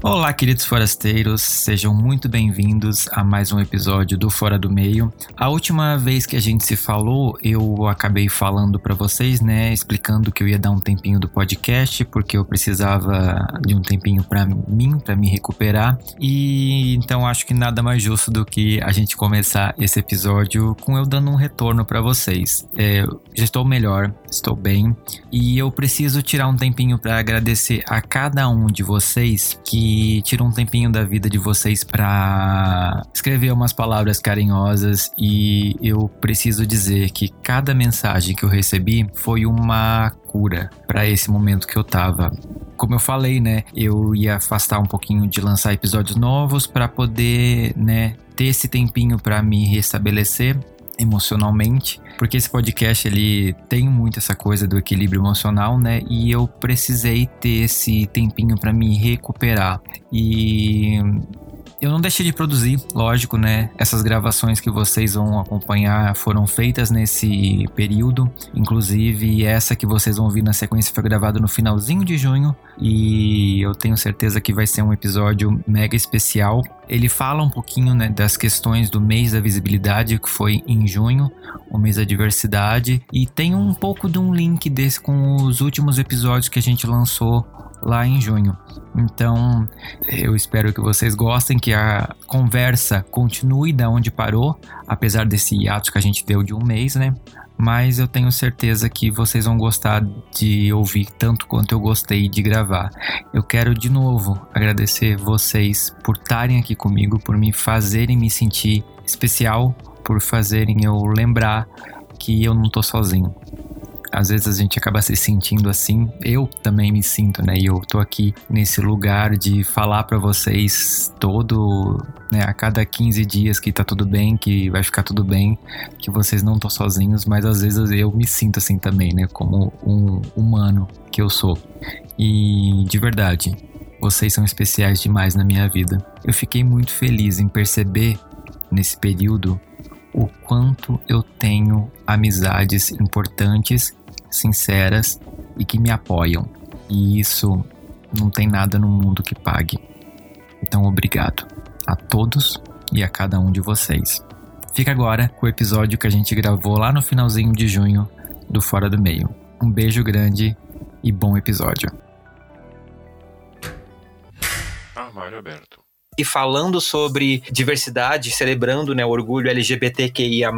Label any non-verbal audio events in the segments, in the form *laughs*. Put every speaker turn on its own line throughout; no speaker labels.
Olá, queridos forasteiros, sejam muito bem-vindos a mais um episódio do Fora do Meio. A última vez que a gente se falou, eu acabei falando para vocês, né, explicando que eu ia dar um tempinho do podcast porque eu precisava de um tempinho para mim, para me recuperar. E então acho que nada mais justo do que a gente começar esse episódio com eu dando um retorno para vocês. É, já estou melhor, estou bem. E eu preciso tirar um tempinho para agradecer a cada um de vocês que tira um tempinho da vida de vocês para escrever umas palavras carinhosas. E eu preciso dizer que cada mensagem que eu recebi foi uma cura para esse momento que eu tava. Como eu falei, né, eu ia afastar um pouquinho de lançar episódios novos para poder, né, ter esse tempinho para me restabelecer emocionalmente, porque esse podcast ele tem muito essa coisa do equilíbrio emocional, né? E eu precisei ter esse tempinho para me recuperar. E eu não deixei de produzir, lógico, né? Essas gravações que vocês vão acompanhar foram feitas nesse período. Inclusive, essa que vocês vão ouvir na sequência foi gravada no finalzinho de junho. E eu tenho certeza que vai ser um episódio mega especial. Ele fala um pouquinho né, das questões do mês da visibilidade, que foi em junho, o mês da diversidade. E tem um pouco de um link desse com os últimos episódios que a gente lançou lá em junho. Então, eu espero que vocês gostem, que a conversa continue da onde parou, apesar desse hiato que a gente deu de um mês, né? Mas eu tenho certeza que vocês vão gostar de ouvir tanto quanto eu gostei de gravar. Eu quero de novo agradecer vocês por estarem aqui comigo, por me fazerem me sentir especial, por fazerem eu lembrar que eu não tô sozinho às vezes a gente acaba se sentindo assim. Eu também me sinto, né? E eu tô aqui nesse lugar de falar para vocês todo, né, a cada 15 dias que tá tudo bem, que vai ficar tudo bem, que vocês não estão sozinhos, mas às vezes eu me sinto assim também, né, como um humano que eu sou. E de verdade, vocês são especiais demais na minha vida. Eu fiquei muito feliz em perceber nesse período o quanto eu tenho amizades importantes sinceras e que me apoiam. E isso não tem nada no mundo que pague. Então, obrigado a todos e a cada um de vocês. Fica agora com o episódio que a gente gravou lá no finalzinho de junho do Fora do Meio. Um beijo grande e bom episódio.
Armário aberto
e falando sobre diversidade, celebrando né, o orgulho LGBTQIA+,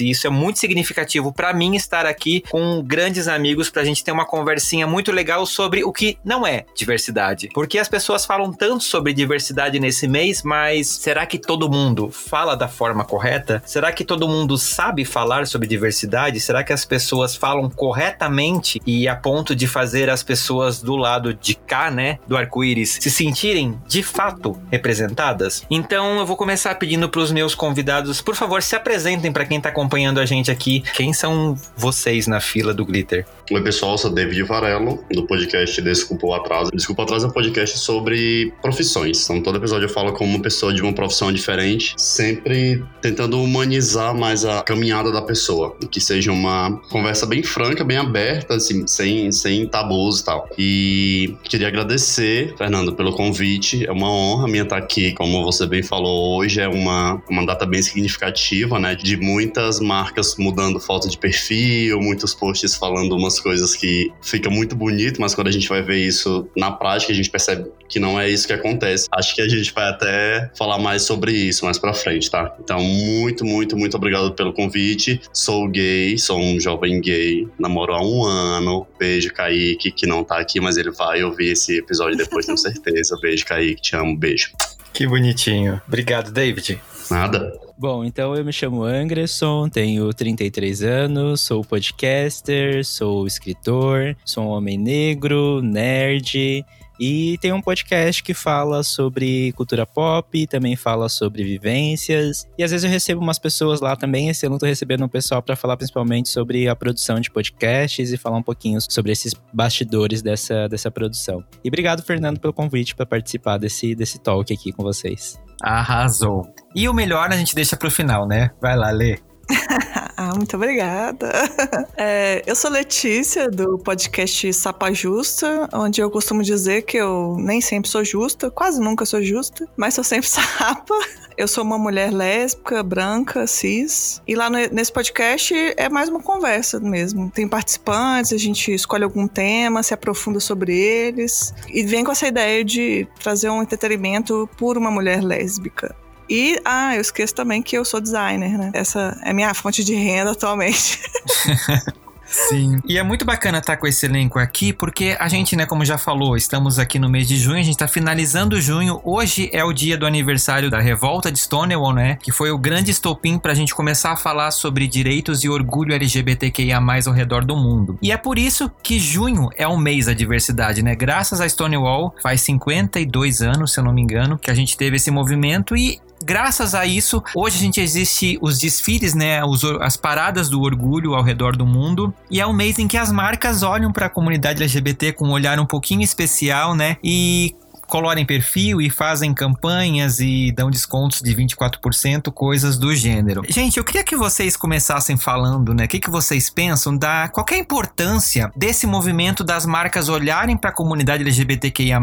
e isso é muito significativo para mim estar aqui com grandes amigos para a gente ter uma conversinha muito legal sobre o que não é diversidade. Porque as pessoas falam tanto sobre diversidade nesse mês, mas será que todo mundo fala da forma correta? Será que todo mundo sabe falar sobre diversidade? Será que as pessoas falam corretamente e a ponto de fazer as pessoas do lado de cá, né, do arco-íris, se sentirem de fato representadas? Apresentadas. Então eu vou começar pedindo para os meus convidados, por favor, se apresentem para quem está acompanhando a gente aqui. Quem são vocês na fila do Glitter?
Oi, pessoal, eu sou David Varelo, do podcast Desculpa o Atraso. Desculpa o Atraso é um podcast sobre profissões. Então, todo episódio eu falo com uma pessoa de uma profissão diferente, sempre tentando humanizar mais a caminhada da pessoa. Que seja uma conversa bem franca, bem aberta, assim, sem, sem tabus e tal. E queria agradecer, Fernando, pelo convite. É uma honra minha estar aqui. Como você bem falou, hoje é uma, uma data bem significativa, né? De muitas marcas mudando foto de perfil, muitos posts falando umas coisas que fica muito bonito, mas quando a gente vai ver isso na prática, a gente percebe que não é isso que acontece. Acho que a gente vai até falar mais sobre isso mais pra frente, tá? Então, muito, muito, muito obrigado pelo convite. Sou gay, sou um jovem gay, namoro há um ano. Beijo, Kaique, que não tá aqui, mas ele vai ouvir esse episódio depois, tenho certeza. Beijo, Kaique, te amo, beijo.
Que bonitinho. Obrigado, David.
Nada.
Bom, então eu me chamo Anderson, tenho 33 anos, sou podcaster, sou escritor, sou um homem negro, nerd, E tem um podcast que fala sobre cultura pop, também fala sobre vivências. E às vezes eu recebo umas pessoas lá também. Esse ano eu tô recebendo um pessoal para falar principalmente sobre a produção de podcasts e falar um pouquinho sobre esses bastidores dessa, dessa produção. E obrigado, Fernando, pelo convite para participar desse, desse talk aqui com vocês.
Arrasou. E o melhor a gente deixa pro final, né? Vai lá, Lê. *laughs*
ah, muito obrigada. *laughs* É, eu sou Letícia, do podcast Sapa Justa, onde eu costumo dizer que eu nem sempre sou justa, quase nunca sou justa, mas sou sempre *laughs* sapa. Eu sou uma mulher lésbica, branca, cis. E lá no, nesse podcast é mais uma conversa mesmo. Tem participantes, a gente escolhe algum tema, se aprofunda sobre eles. E vem com essa ideia de trazer um entretenimento por uma mulher lésbica. E, ah, eu esqueço também que eu sou designer, né? Essa é minha fonte de renda atualmente. *laughs*
Sim. E é muito bacana estar com esse elenco aqui, porque a gente, né, como já falou, estamos aqui no mês de junho, a gente está finalizando junho. Hoje é o dia do aniversário da revolta de Stonewall, né? Que foi o grande estopim para a gente começar a falar sobre direitos e orgulho LGBTQIA ao redor do mundo. E é por isso que junho é o mês da diversidade, né? Graças a Stonewall, faz 52 anos, se eu não me engano, que a gente teve esse movimento e graças a isso, hoje a gente existe os desfiles, né, os, as paradas do orgulho ao redor do mundo, e é um mês em que as marcas olham para a comunidade LGBT com um olhar um pouquinho especial, né, e colorem perfil e fazem campanhas e dão descontos de 24%, coisas do gênero. Gente, eu queria que vocês começassem falando, né? O que, que vocês pensam da qual é importância desse movimento das marcas olharem para a comunidade LGBTQIA+,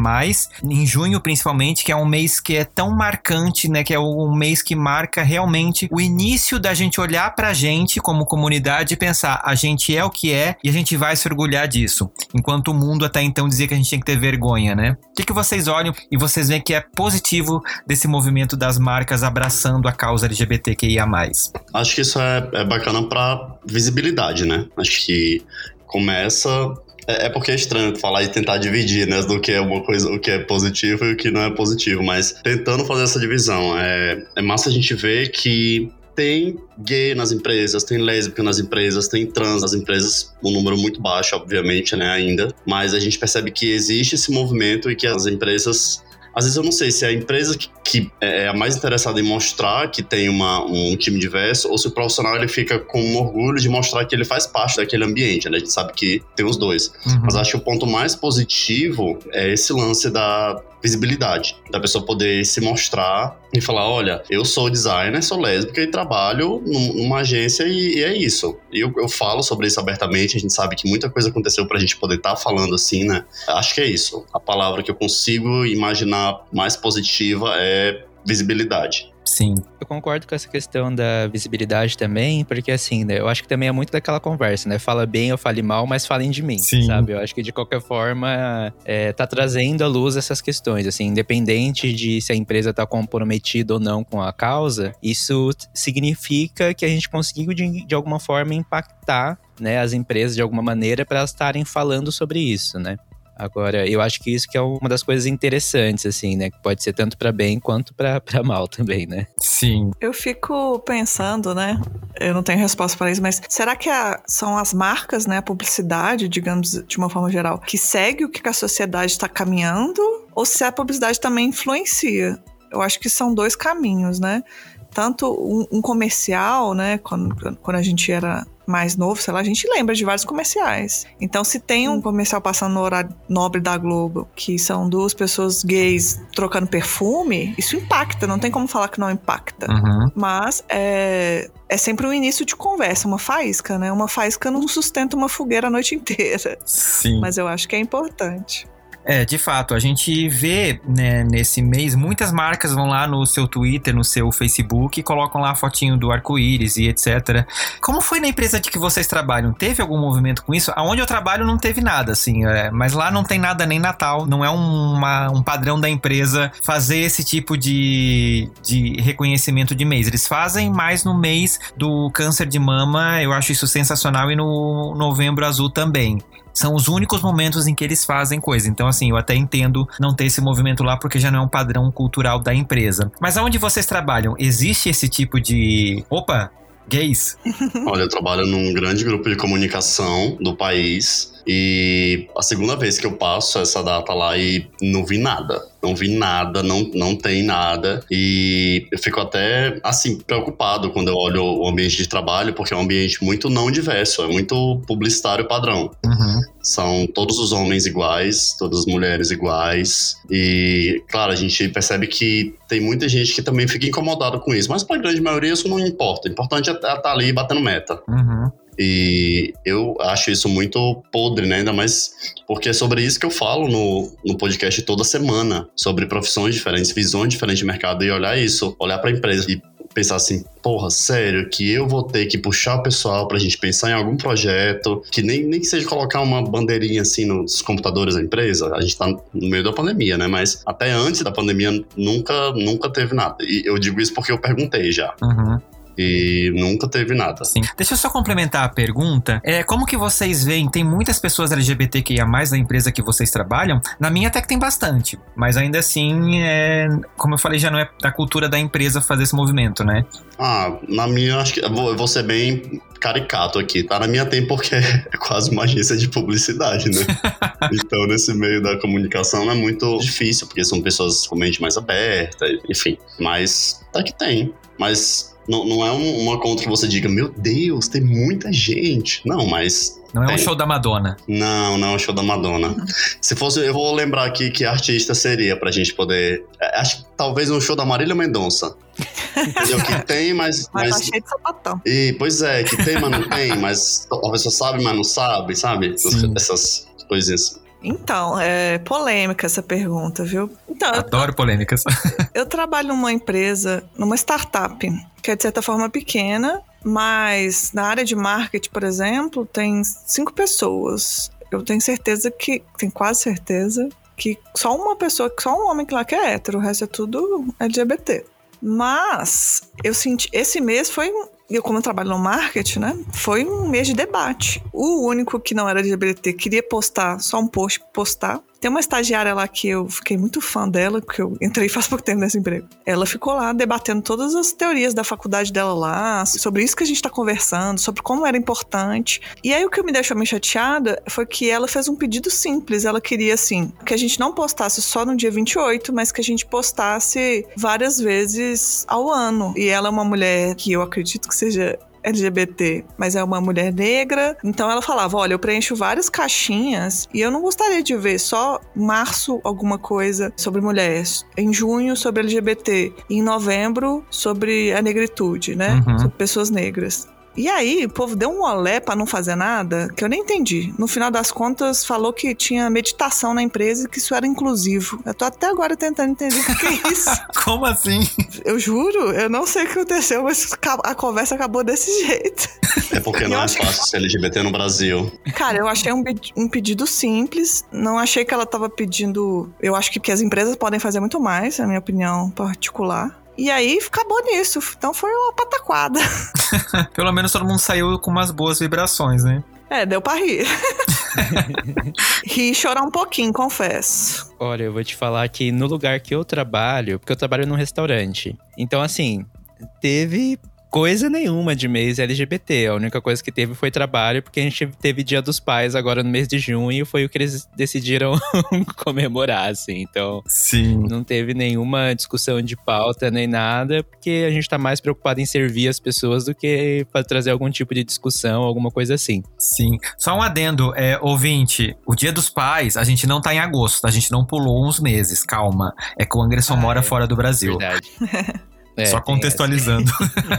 em junho principalmente, que é um mês que é tão marcante, né? Que é um mês que marca realmente o início da gente olhar para a gente como comunidade e pensar, a gente é o que é e a gente vai se orgulhar disso. Enquanto o mundo até então dizia que a gente tinha que ter vergonha, né? O que, que vocês olham e vocês veem que é positivo desse movimento das marcas abraçando a causa LGBTQIA.
Acho que isso é, é bacana para visibilidade, né? Acho que começa é, é porque é estranho falar e tentar dividir, né, do que é uma coisa, o que é positivo e o que não é positivo, mas tentando fazer essa divisão, é, é massa a gente ver que tem gay nas empresas, tem lésbica nas empresas, tem trans nas empresas, um número muito baixo, obviamente, né, ainda. Mas a gente percebe que existe esse movimento e que as empresas às vezes eu não sei se é a empresa que, que é a mais interessada em mostrar que tem uma, um time diverso ou se o profissional ele fica com orgulho de mostrar que ele faz parte daquele ambiente, né? A gente sabe que tem os dois. Uhum. Mas acho que o ponto mais positivo é esse lance da visibilidade, da pessoa poder se mostrar e falar, olha, eu sou designer, sou lésbica e trabalho numa agência e, e é isso. E eu, eu, falo sobre isso abertamente, a gente sabe que muita coisa aconteceu pra gente poder estar tá falando assim, né? Acho que é isso. A palavra que eu consigo imaginar mais positiva é visibilidade.
Sim. Eu concordo com essa questão da visibilidade também, porque assim, né, eu acho que também é muito daquela conversa, né? Fala bem ou fale mal, mas falem de mim, Sim. sabe? Eu acho que de qualquer forma é, tá trazendo à luz essas questões, assim, independente de se a empresa tá comprometida ou não com a causa, isso significa que a gente conseguiu de, de alguma forma impactar né, as empresas de alguma maneira para elas estarem falando sobre isso, né? Agora, eu acho que isso que é uma das coisas interessantes, assim, né? Que pode ser tanto para bem quanto para mal também, né?
Sim.
Eu fico pensando, né? Eu não tenho resposta para isso, mas será que a, são as marcas, né? A publicidade, digamos, de uma forma geral, que segue o que a sociedade está caminhando? Ou se a publicidade também influencia? Eu acho que são dois caminhos, né? Tanto um, um comercial, né? Quando, quando a gente era mais novo, sei lá, a gente lembra de vários comerciais. Então, se tem um comercial passando no horário nobre da Globo, que são duas pessoas gays trocando perfume, isso impacta, não tem como falar que não impacta. Uhum. Mas é, é sempre um início de conversa, uma faísca, né? Uma faísca não sustenta uma fogueira a noite *laughs* inteira.
Sim.
Mas eu acho que é importante.
É, de fato, a gente vê né, nesse mês muitas marcas vão lá no seu Twitter, no seu Facebook e colocam lá a fotinho do arco-íris e etc. Como foi na empresa de que vocês trabalham? Teve algum movimento com isso? Aonde eu trabalho não teve nada, assim, é, mas lá não tem nada nem Natal, não é uma, um padrão da empresa fazer esse tipo de, de reconhecimento de mês. Eles fazem mais no mês do câncer de mama, eu acho isso sensacional, e no novembro azul também são os únicos momentos em que eles fazem coisa. Então, assim, eu até entendo não ter esse movimento lá porque já não é um padrão cultural da empresa. Mas aonde vocês trabalham, existe esse tipo de. Opa! Gays? *laughs*
Olha, eu trabalho num grande grupo de comunicação do país E a segunda vez que eu passo essa data lá e não vi nada. Não vi nada, não, não tem nada. E eu fico até, assim, preocupado quando eu olho o ambiente de trabalho, porque é um ambiente muito não diverso, é muito publicitário padrão.
Uhum.
São todos os homens iguais, todas as mulheres iguais. E, claro, a gente percebe que tem muita gente que também fica incomodada com isso. Mas para a grande maioria isso não importa. O importante é estar tá ali batendo meta.
Uhum.
E eu acho isso muito podre, né? Ainda mais porque é sobre isso que eu falo no, no podcast toda semana. Sobre profissões diferentes, visões diferentes de mercado. E olhar isso, olhar para a empresa e pensar assim, porra, sério, que eu vou ter que puxar o pessoal pra gente pensar em algum projeto, que nem, nem que seja colocar uma bandeirinha assim nos computadores da empresa. A gente tá no meio da pandemia, né? Mas até antes da pandemia nunca, nunca teve nada. E eu digo isso porque eu perguntei já.
Uhum
e nunca teve nada.
Sim. Deixa eu só complementar a pergunta. É, como que vocês veem? Tem muitas pessoas LGBTQIA na empresa que vocês trabalham? Na minha até que tem bastante, mas ainda assim, é, como eu falei, já não é da cultura da empresa fazer esse movimento, né?
Ah, na minha, acho que eu vou, eu vou ser bem caricato aqui, tá? Na minha tem porque *laughs* é quase uma agência de publicidade, né? *laughs* então, nesse meio da comunicação é muito difícil, porque são pessoas com mente mais aberta, enfim. Mas tá que tem. Mas não, não é um, uma conta que você diga, meu Deus, tem muita gente. Não, mas
não
é
um show da Madonna.
Não, não é um show da Madonna. Se fosse, eu vou lembrar aqui que artista seria pra gente poder. É, acho que talvez um show da Marília Mendonça. *laughs* Entendeu? Que tem, mas.
Mas, mas... Tá cheio de sapatão.
E, pois é, que tem, mas não tem, mas a pessoa sabe, mas não sabe, sabe? Sim. Essas coisinhas.
Então, é polêmica essa pergunta, viu? Então,
Adoro
eu,
polêmicas. *laughs*
eu trabalho numa empresa, numa startup, que é de certa forma pequena, mas na área de marketing, por exemplo, tem cinco pessoas. Eu tenho certeza que, tenho quase certeza, que só uma pessoa, só um homem que lá que é hétero, o resto é tudo LGBT. Mas eu senti, esse mês foi eu como eu trabalho no marketing, né, foi um mês de debate. O único que não era LGBT queria postar só um post, postar. Tem uma estagiária lá que eu fiquei muito fã dela, porque eu entrei *laughs* faz pouco tempo nesse emprego. Ela ficou lá debatendo todas as teorias da faculdade dela lá, sobre isso que a gente tá conversando, sobre como era importante. E aí o que me deixou meio chateada foi que ela fez um pedido simples. Ela queria, assim, que a gente não postasse só no dia 28, mas que a gente postasse várias vezes ao ano. E ela é uma mulher que eu acredito que seja LGBT, mas é uma mulher negra. Então ela falava: Olha, eu preencho várias caixinhas e eu não gostaria de ver só março alguma coisa sobre mulheres, em junho sobre LGBT, em novembro sobre a negritude, né?
Uhum.
Sobre pessoas negras. E aí, o povo deu um olé para não fazer nada, que eu nem entendi. No final das contas, falou que tinha meditação na empresa e que isso era inclusivo. Eu tô até agora tentando entender o que é isso. *laughs*
Como assim?
Eu juro, eu não sei o que aconteceu, mas a conversa acabou desse *laughs* jeito.
É porque não é fácil ser LGBT no Brasil.
Cara, eu achei um, um, pedido simples. Não achei que ela tava pedindo. Eu acho que, que as empresas podem fazer muito mais, na minha opinião particular. E aí acabou nisso. Então foi uma pataquada. *laughs*
Pelo menos todo mundo saiu com umas boas vibrações, né?
É, deu pra rir. *laughs* rir e chorar um pouquinho, confesso.
Olha, eu vou te falar que no lugar que eu trabalho, porque eu trabalho num restaurante. Então, assim, teve coisa nenhuma de mês LGBT. A única coisa que teve foi trabalho, porque a gente teve Dia dos Pais agora no mês de junho e foi o que eles decidiram *laughs* comemorar, assim. Então,
Sim.
não teve nenhuma discussão de pauta nem nada, porque a gente tá mais preocupado em servir as pessoas do que para trazer algum tipo de discussão, alguma coisa assim.
Sim. Só um adendo, é, ouvinte, o Dia dos Pais, a gente não tá em agosto, a gente não pulou uns meses, calma. É que o Anderson ah, mora é, fora do Brasil.
Verdade. *laughs*
É, Só contextualizando.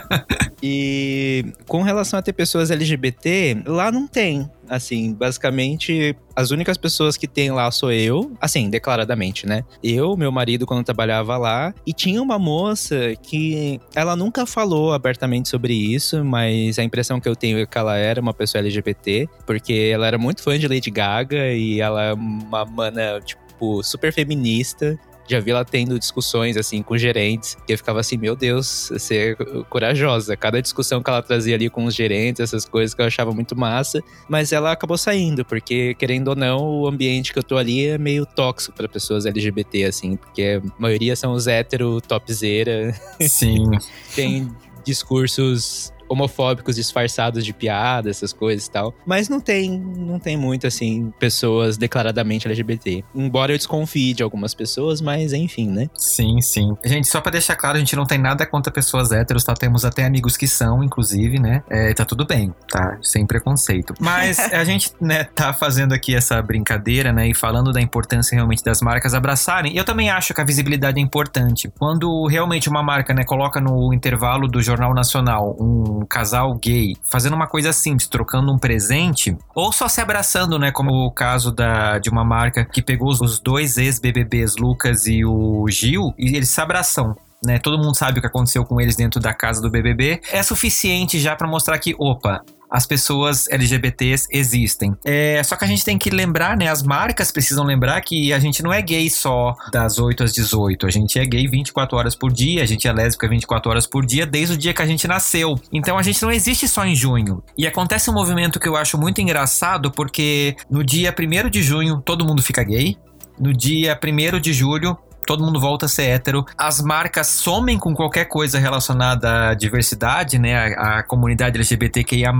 *laughs*
e com relação a ter pessoas LGBT, lá não tem. Assim, basicamente, as únicas pessoas que tem lá sou eu, assim, declaradamente, né? Eu, meu marido, quando trabalhava lá, e tinha uma moça que ela nunca falou abertamente sobre isso, mas a impressão que eu tenho é que ela era uma pessoa LGBT, porque ela era muito fã de Lady Gaga e ela é uma mana, tipo, super feminista já vi ela tendo discussões, assim, com gerentes, que eu ficava assim, meu Deus, ser corajosa. Cada discussão que ela trazia ali com os gerentes, essas coisas que eu achava muito massa, mas ela acabou saindo, porque, querendo ou não, o ambiente que eu tô ali é meio tóxico para pessoas LGBT, assim, porque a maioria são os hétero, topzera.
Sim. *laughs*
Tem discursos homofóbicos disfarçados de piada, essas coisas e tal. Mas não tem, não tem muito, assim, pessoas declaradamente LGBT. Embora eu desconfie de algumas pessoas, mas enfim, né?
Sim, sim. Gente, só para deixar claro, a gente não tem nada contra pessoas héteros, tá? Temos até amigos que são, inclusive, né? É, tá tudo bem, tá? Sem preconceito. Mas *laughs* a gente, né, tá fazendo aqui essa brincadeira, né? E falando da importância realmente das marcas abraçarem. Eu também acho que a visibilidade é importante. Quando realmente uma marca, né, coloca no intervalo do Jornal Nacional um casal gay fazendo uma coisa simples, trocando um presente, ou só se abraçando, né? Como o caso da, de uma marca que pegou os dois ex-BBBs, Lucas e o Gil, e eles se abraçam. Né, todo mundo sabe o que aconteceu com eles dentro da casa do BBB. É suficiente já para mostrar que, opa, as pessoas LGBTs existem. É, só que a gente tem que lembrar, né? As marcas precisam lembrar que a gente não é gay só das 8 às 18. A gente é gay 24 horas por dia, a gente é lésbica 24 horas por dia desde o dia que a gente nasceu. Então a gente não existe só em junho. E acontece um movimento que eu acho muito engraçado porque no dia 1 de junho todo mundo fica gay. No dia 1 de julho, todo mundo volta a ser hétero. As marcas somem com qualquer coisa relacionada à diversidade, né? A, a comunidade LGBTQIA.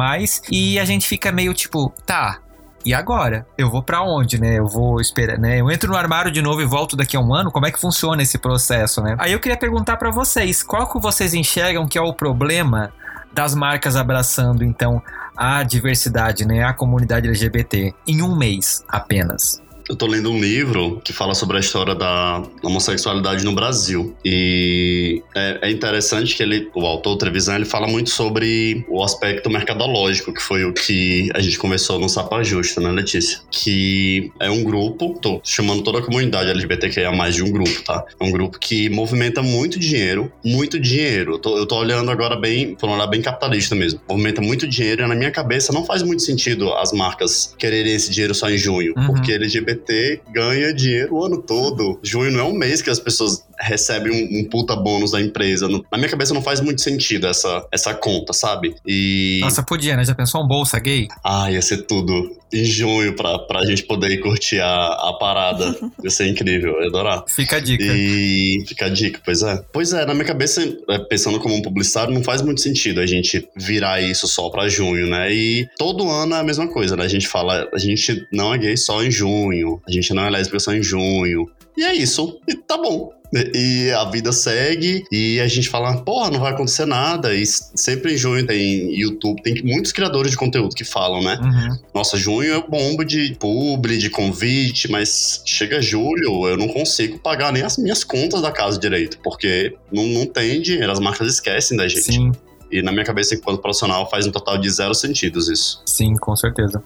E a gente fica meio tipo, tá, e agora? Eu vou para onde, né? Eu vou esperar, né? Eu entro no armário de novo e volto daqui a um ano? Como é que funciona esse processo, né? Aí eu queria perguntar para vocês, qual que vocês enxergam que é o problema das marcas abraçando então a diversidade, né, a comunidade LGBT em um mês apenas?
Eu tô lendo um livro que fala sobre a história da homossexualidade no Brasil. E é, é interessante que ele, o autor Trevisan, ele fala muito sobre o aspecto mercadológico, que foi o que a gente conversou no Sapa Justa, né, Letícia? Que é um grupo, tô chamando toda a comunidade LGBTQIA mais de um grupo, tá? É um grupo que movimenta muito dinheiro, muito dinheiro. Eu tô, eu tô olhando agora bem, por um olhar bem capitalista mesmo. Movimenta muito dinheiro e na minha cabeça não faz muito sentido as marcas quererem esse dinheiro só em junho, uhum. porque LGBT LGBT ganha dinheiro o ano todo. Junho não é um mês que as pessoas recebem um, um puta bônus da empresa. Na minha cabeça não faz muito sentido essa, essa conta, sabe?
E. Nossa, podia, né? Já pensou um bolsa gay?
Ah, ia ser tudo. Em junho, pra, pra gente poder curtir a, a parada. *laughs* ia ser incrível, eu ia adorar.
Fica a dica.
E fica a dica, pois é. Pois é, na minha cabeça, é, pensando como um publicitário, não faz muito sentido a gente virar isso só pra junho, né? E todo ano é a mesma coisa, né? A gente fala, a gente não é gay só em junho, a gente não é lésbica só em junho. E é isso. E tá bom. E a vida segue e a gente fala, porra, não vai acontecer nada. E sempre em junho tem YouTube, tem muitos criadores de conteúdo que falam, né? Uhum. Nossa, junho é bomba de publi, de convite, mas chega julho, eu não consigo pagar nem as minhas contas da casa direito, porque não, não tem dinheiro, as marcas esquecem da gente. Sim. E na minha cabeça, enquanto profissional, faz um total de zero sentidos isso.
Sim, com certeza.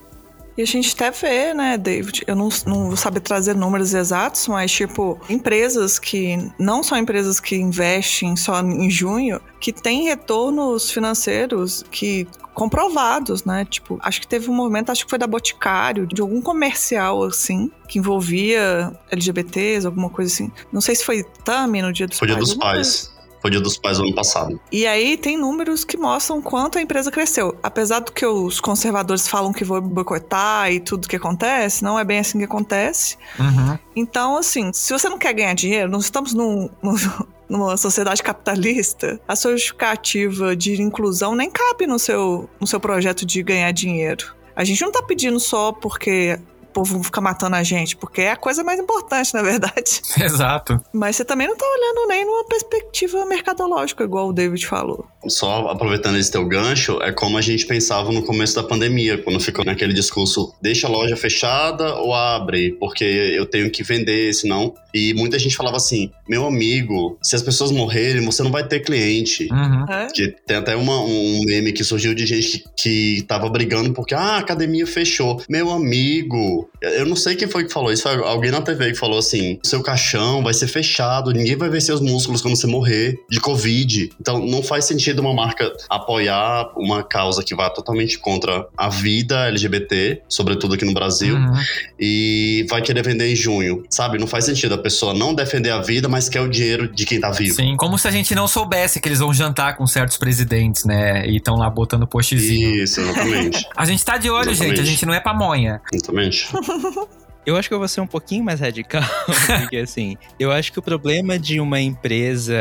E a gente até vê, né, David? Eu não, não vou saber trazer números exatos, mas, tipo, empresas que não são empresas que investem só em junho, que têm retornos financeiros que comprovados, né? Tipo, acho que teve um movimento, acho que foi da Boticário, de algum comercial assim, que envolvia LGBTs, alguma coisa assim. Não sei se foi Tami no Dia dos
foi
Pais.
Dia dos Pais. Foi dia dos pais do ano passado.
E aí tem números que mostram quanto a empresa cresceu. Apesar do que os conservadores falam que vão boicotar e tudo que acontece, não é bem assim que acontece. Uhum. Então, assim, se você não quer ganhar dinheiro, nós estamos num, num *laughs* numa sociedade capitalista, a sua justificativa de inclusão nem cabe no seu, no seu projeto de ganhar dinheiro. A gente não tá pedindo só porque povo ficar matando a gente, porque é a coisa mais importante, na verdade. *laughs*
Exato.
Mas você também não tá olhando nem numa perspectiva mercadológica, igual o David falou.
Só aproveitando esse teu gancho, é como a gente pensava no começo da pandemia, quando ficou naquele discurso: deixa a loja fechada ou abre, porque eu tenho que vender, senão. E muita gente falava assim: meu amigo, se as pessoas morrerem, você não vai ter cliente. Uhum. É? Que tem até uma, um meme que surgiu de gente que, que tava brigando porque ah, a academia fechou. Meu amigo, eu não sei quem foi que falou isso, foi alguém na TV que falou assim: seu caixão vai ser fechado, ninguém vai ver seus músculos quando você morrer de Covid. Então não faz sentido uma marca apoiar uma causa que vá totalmente contra a vida LGBT, sobretudo aqui no Brasil, uhum. e vai querer vender em junho, sabe? Não faz sentido a pessoa não defender a vida, mas quer o dinheiro de quem tá vivo.
Sim, como se a gente não soubesse que eles vão jantar com certos presidentes, né? E estão lá botando postzinho.
Isso, exatamente. *laughs*
a gente tá de olho, exatamente. gente, a gente não é pamonha.
Exatamente. *laughs*
Eu acho que eu vou ser um pouquinho mais radical, *laughs* porque assim, eu acho que o problema de uma empresa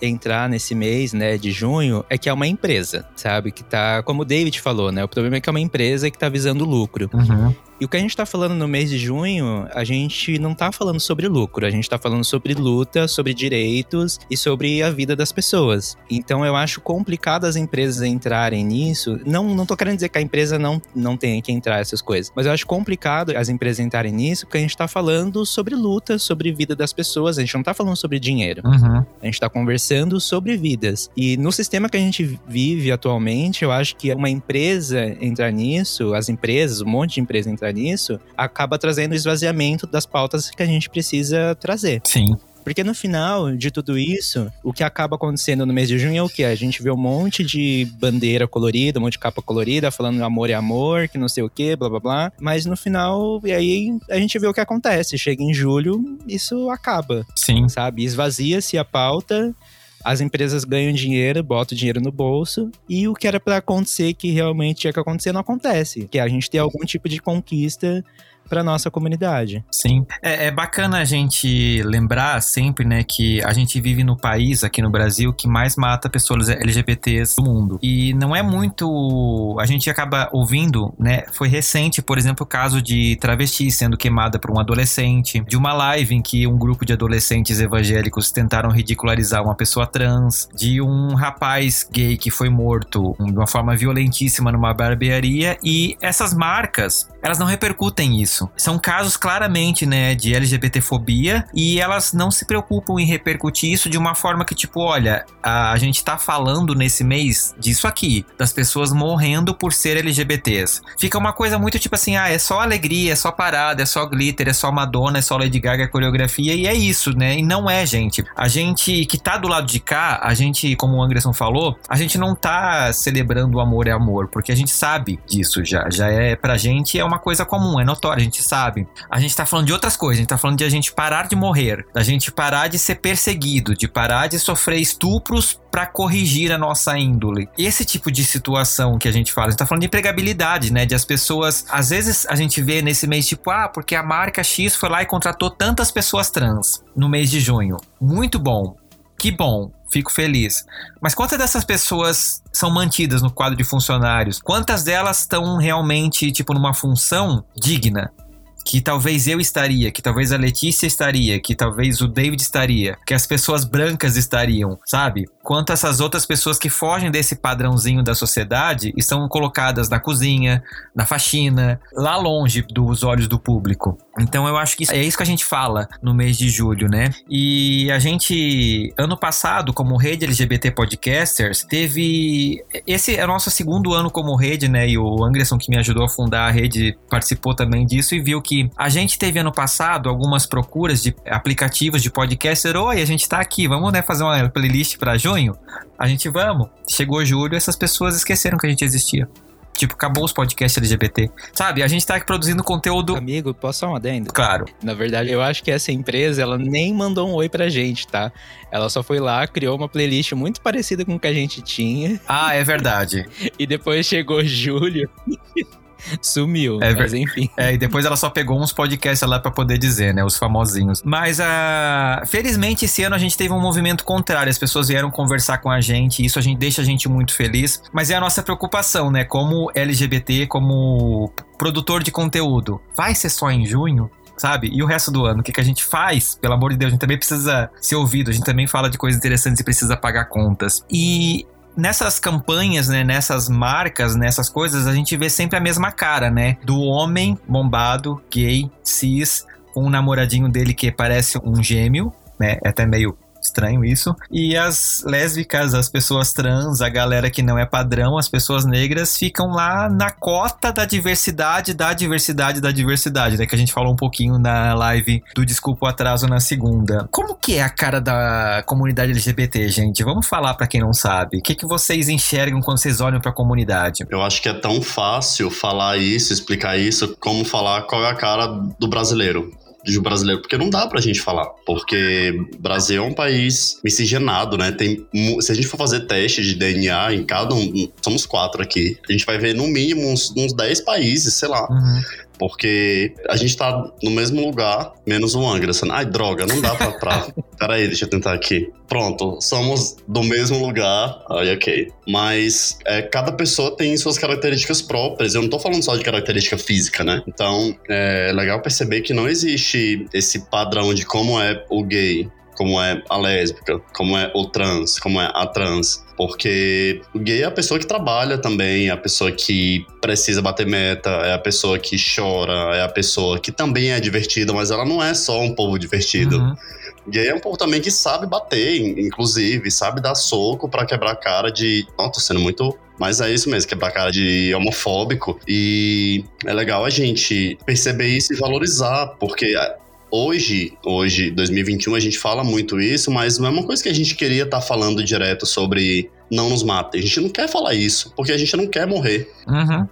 entrar nesse mês, né, de junho, é que é uma empresa, sabe? Que tá, como o David falou, né? O problema é que é uma empresa que tá visando lucro.
Uhum.
E o que a gente tá falando no mês de junho, a gente não tá falando sobre lucro, a gente tá falando sobre luta, sobre direitos e sobre a vida das pessoas. Então eu acho complicado as empresas entrarem nisso. Não, não tô querendo dizer que a empresa não, não tenha que entrar essas coisas, mas eu acho complicado as empresas entrarem nisso, porque a gente tá falando sobre luta, sobre vida das pessoas, a gente não tá falando sobre dinheiro.
Uhum.
A gente tá conversando sobre vidas. E no sistema que a gente vive atualmente, eu acho que uma empresa entrar nisso, as empresas, um monte de empresas entrar nisso, acaba trazendo o esvaziamento das pautas que a gente precisa trazer.
Sim.
Porque no final de tudo isso, o que acaba acontecendo no mês de junho é o que? A gente vê um monte de bandeira colorida, um monte de capa colorida, falando amor é amor, que não sei o que, blá blá blá. Mas no final, e aí a gente vê o que acontece. Chega em julho, isso acaba.
Sim.
Sabe? Esvazia-se a pauta as empresas ganham dinheiro, botam dinheiro no bolso, e o que era para acontecer, que realmente tinha que acontecer, não acontece. Que a gente ter algum tipo de conquista para nossa comunidade.
Sim. É, é, bacana a gente lembrar sempre, né, que a gente vive no país, aqui no Brasil, que mais mata pessoas LGBTs do mundo. E não é muito. A gente acaba ouvindo, né? Foi recente, por exemplo, o caso de travesti sendo queimada por um adolescente, de uma live em que um grupo de adolescentes evangélicos tentaram ridicularizar uma pessoa trans, de um rapaz gay que foi morto de uma forma violentíssima numa barbearia. E essas marcas, elas não repercutem isso. São casos claramente, né, de LGBTfobia e elas não se preocupam em repercutir isso de uma forma que, tipo, olha, a, gente tá falando nesse mês disso aqui, das pessoas morrendo por ser LGBTs. Fica uma coisa muito tipo assim, ah, é só alegria, é só parada, é só glitter, é só Madonna, é só Lady Gaga, coreografia, e é isso, né? E não é, gente. A gente que tá do lado de cá, a gente, como o Anderson falou, a gente não tá celebrando o amor é amor, porque a gente sabe disso já. Já é, pra gente, é uma coisa comum, é notória gente sabe. A gente tá falando de outras coisas, a gente tá falando de a gente parar de morrer, da gente parar de ser perseguido, de parar de sofrer estupros para corrigir a nossa índole. Esse tipo de situação que a gente fala, a gente tá falando de empregabilidade, né? De as pessoas, às vezes a gente vê nesse mês tipo, ah, porque a marca X foi lá e contratou tantas pessoas trans no mês de junho. Muito bom. Que bom, fico feliz. Mas quantas dessas pessoas são mantidas no quadro de funcionários? Quantas delas estão realmente, tipo, numa função digna? que talvez eu estaria, que talvez a Letícia estaria, que talvez o David estaria, que as pessoas brancas estariam, sabe? Quanto essas outras pessoas que fogem desse padrãozinho da sociedade e são colocadas na cozinha, na faxina, lá longe dos olhos do público. Então eu acho que é isso que a gente fala no mês de julho, né? E a gente, ano passado, como rede LGBT Podcasters, teve. Esse é o nosso segundo ano como rede, né? E o Anderson, que me ajudou a fundar a rede, participou também disso e viu que a gente teve ano passado algumas procuras de aplicativos de podcaster. Oi, a gente tá aqui, vamos né, fazer uma playlist para junho? A gente vamos. Chegou julho, essas pessoas esqueceram que a gente existia. Tipo, acabou os podcasts LGBT. Sabe? A gente tá aqui produzindo conteúdo.
Amigo, posso só um adendo?
Claro.
Na verdade, eu acho que essa empresa, ela nem mandou um oi pra gente, tá? Ela só foi lá, criou uma playlist muito parecida com o que a gente tinha.
Ah, é verdade. *laughs*
e depois chegou julho. *laughs* Sumiu,
é,
mas enfim. *laughs*
É, e depois ela só pegou uns podcasts lá para poder dizer, né? Os famosinhos. Mas, uh, felizmente, esse ano a gente teve um movimento contrário. As pessoas vieram conversar com a gente, e isso a gente deixa a gente muito feliz. Mas é a nossa preocupação, né? Como LGBT, como produtor de conteúdo. Vai ser só em junho? sabe? E o resto do ano, o que, que a gente faz? Pelo amor de Deus, a gente também precisa ser ouvido, a gente também fala de coisas interessantes e precisa pagar contas. E nessas campanhas, né, nessas marcas, nessas coisas, a gente vê sempre a mesma cara, né? Do homem bombado, gay, cis, com um namoradinho dele que parece um gêmeo, né? É até meio estranho isso. E as lésbicas, as pessoas trans, a galera que não é padrão, as pessoas negras ficam lá na cota da diversidade, da diversidade, da diversidade, né? Que a gente falou um pouquinho na live do Desculpa o Atraso na segunda. Como que é a cara da comunidade LGBT, gente? Vamos falar para quem não sabe. O que, que vocês enxergam quando vocês olham para a comunidade?
Eu acho que é tão fácil falar isso, explicar isso, como falar qual é a cara do brasileiro de brasileiro, porque não dá pra gente falar. Porque Brasil é um país miscigenado, né? Tem, se a gente for fazer teste de DNA em cada um, somos quatro aqui, a gente vai ver no mínimo uns, uns 10 países, sei lá.
Uhum
porque a gente tá no mesmo lugar, menos o Anderson. Ai, droga, não dá pra. pra... *laughs* Peraí, deixa eu tentar aqui. Pronto, somos do mesmo lugar. Aí, ok. Mas é, cada pessoa tem suas características próprias. Eu não tô falando só de característica física, né? Então, é legal perceber que não existe esse padrão de como é o gay como é a lésbica, como é o trans, como é a trans. Porque o gay é a pessoa que trabalha também, é a pessoa que precisa bater meta, é a pessoa que chora, é a pessoa que também é divertida, mas ela não é só um povo divertido. Uhum. Gay é um povo também que sabe bater, inclusive, sabe dar soco para quebrar a cara de. Ó, tô sendo muito mas é isso mesmo, quebrar a cara de homofóbico. E é legal a gente perceber isso e valorizar, porque hoje, hoje, 2021, a gente fala muito isso, mas não é uma coisa que a gente queria estar tá falando direto sobre não nos matem. A gente não quer falar isso, porque a gente não quer morrer.
Uhum.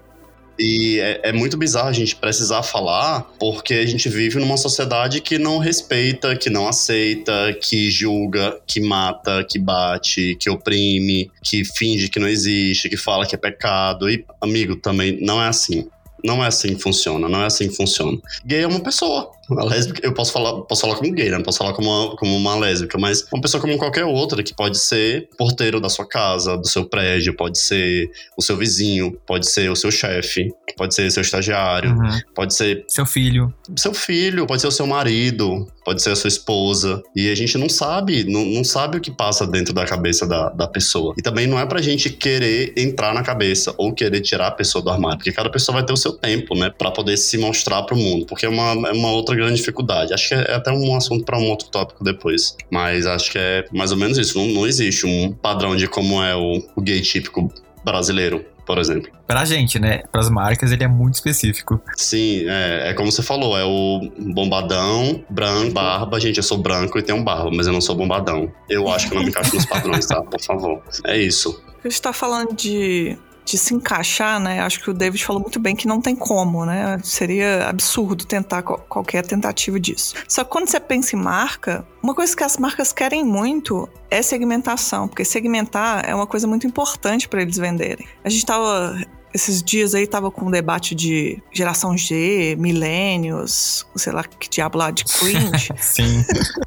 E é, é, muito bizarro a gente precisar falar, porque a gente vive numa sociedade que não respeita, que não aceita, que julga, que mata, que bate, que oprime, que finge que não existe, que fala que é pecado. E, amigo, também não é assim. Não é assim que funciona, não é assim que funciona. Gay é uma pessoa. Uma lésbica, eu posso falar, posso falar como gay, né? Não posso falar como uma, como uma lésbica, mas uma pessoa como qualquer outra, que pode ser porteiro da sua casa, do seu prédio, pode ser o seu vizinho, pode ser o seu chefe, pode ser seu estagiário, uhum. pode ser.
Seu filho.
Seu filho, pode ser o seu marido, pode ser a sua esposa. E a gente não sabe, não, não sabe o que passa dentro da cabeça da, da pessoa. E também não é pra gente querer entrar na cabeça ou querer tirar a pessoa do armário, porque cada pessoa vai ter o seu tempo, né, pra poder se mostrar pro mundo, porque é uma, é uma outra grande dificuldade. Acho que é até um assunto para um outro tópico depois. Mas acho que é mais ou menos isso. Não, não existe um padrão de como é o, o gay típico brasileiro por exemplo.
Pra gente, né? Pras marcas, ele é muito específico.
Sim, é, é como você falou, é o bombadão, branco, barba. Gente, eu sou branco e tenho barba, mas eu não sou bombadão. Eu acho que eu não me encaixo nos padrões, tá? Por favor. É isso.
A gente tá falando de de se encaixar, né? Acho que o David falou muito bem que não tem como, né? Seria absurdo tentar qualquer tentativa disso. Só que quando você pensa em marca, uma coisa que as marcas querem muito é segmentação, porque segmentar é uma coisa muito importante para eles venderem. A gente estava esses dias aí tava com um debate de geração G, milênios, sei lá que diabo lá de cringe. *laughs*
Sim.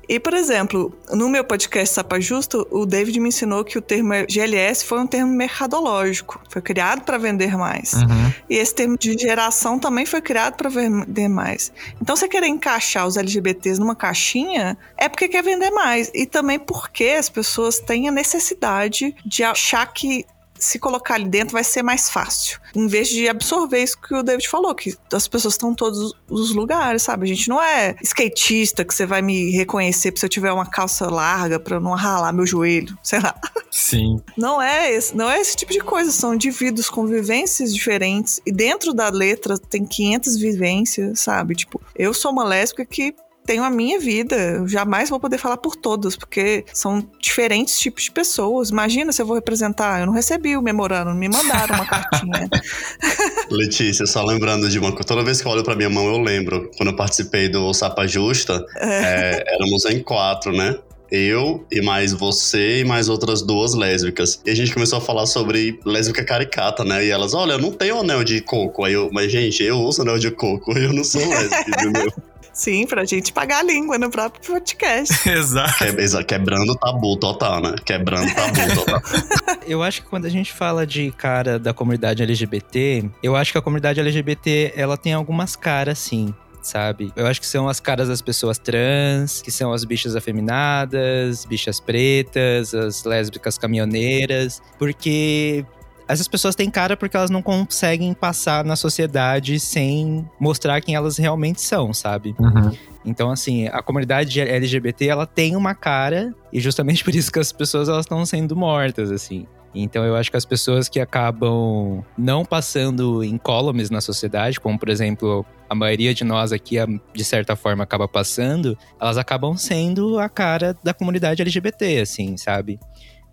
e, por exemplo, no meu podcast Sapa Justo, o David me ensinou que o termo GLS foi um termo mercadológico. Foi criado para vender mais.
Uhum.
E esse termo de geração também foi criado para vender mais. Então, você querer encaixar os LGBTs numa caixinha é porque quer vender mais. E também porque as pessoas têm a necessidade de achar que se colocar ali dentro vai ser mais fácil. Em vez de absorver isso que o David falou, que as pessoas estão em todos os lugares, sabe? A gente não é skatista que você vai me reconhecer se eu tiver uma calça larga para não ralar meu joelho, *laughs* sei lá.
Sim.
Não é esse, não é esse tipo de coisa, são indivíduos com vivências diferentes e dentro da letra tem 500 vivências, sabe? Tipo, eu sou uma lésbica que tenho a minha vida. Eu jamais vou poder falar por todos, porque são diferentes tipos de pessoas. Imagina se eu vou representar. Eu não recebi o memorando, me mandaram uma cartinha. *laughs*
Letícia, só lembrando de uma coisa. Toda vez que eu olho pra minha mão, eu lembro. Quando eu participei do Sapa Justa, é. É, éramos em quatro, né? eu e mais você e mais outras duas lésbicas. E a gente começou a falar sobre lésbica caricata, né? E elas, olha, eu não tenho anel de coco. Aí eu, mas gente, eu uso anel de coco, *laughs* eu não sou lésbica, entendeu?
Sim, pra gente pagar a língua no próprio podcast. *laughs*
Exato.
Que, quebrando tabu total, né? Quebrando tabu total. *laughs*
eu acho que quando a gente fala de cara da comunidade LGBT, eu acho que a comunidade LGBT, ela tem algumas caras, sim sabe? Eu acho que são as caras das pessoas trans, que são as bichas afeminadas, bichas pretas, as lésbicas caminhoneiras, porque essas pessoas têm cara porque elas não conseguem passar na sociedade sem mostrar quem elas realmente são, sabe?
Uhum.
Então, assim, a comunidade LGBT, ela tem uma cara e justamente *laughs* por isso que as pessoas elas estão sendo mortas, assim. Então eu acho que as pessoas que acabam não passando incólumes na sociedade, como por exemplo a maioria de nós aqui de certa forma acaba passando, elas acabam sendo a cara da comunidade LGBT, assim, sabe?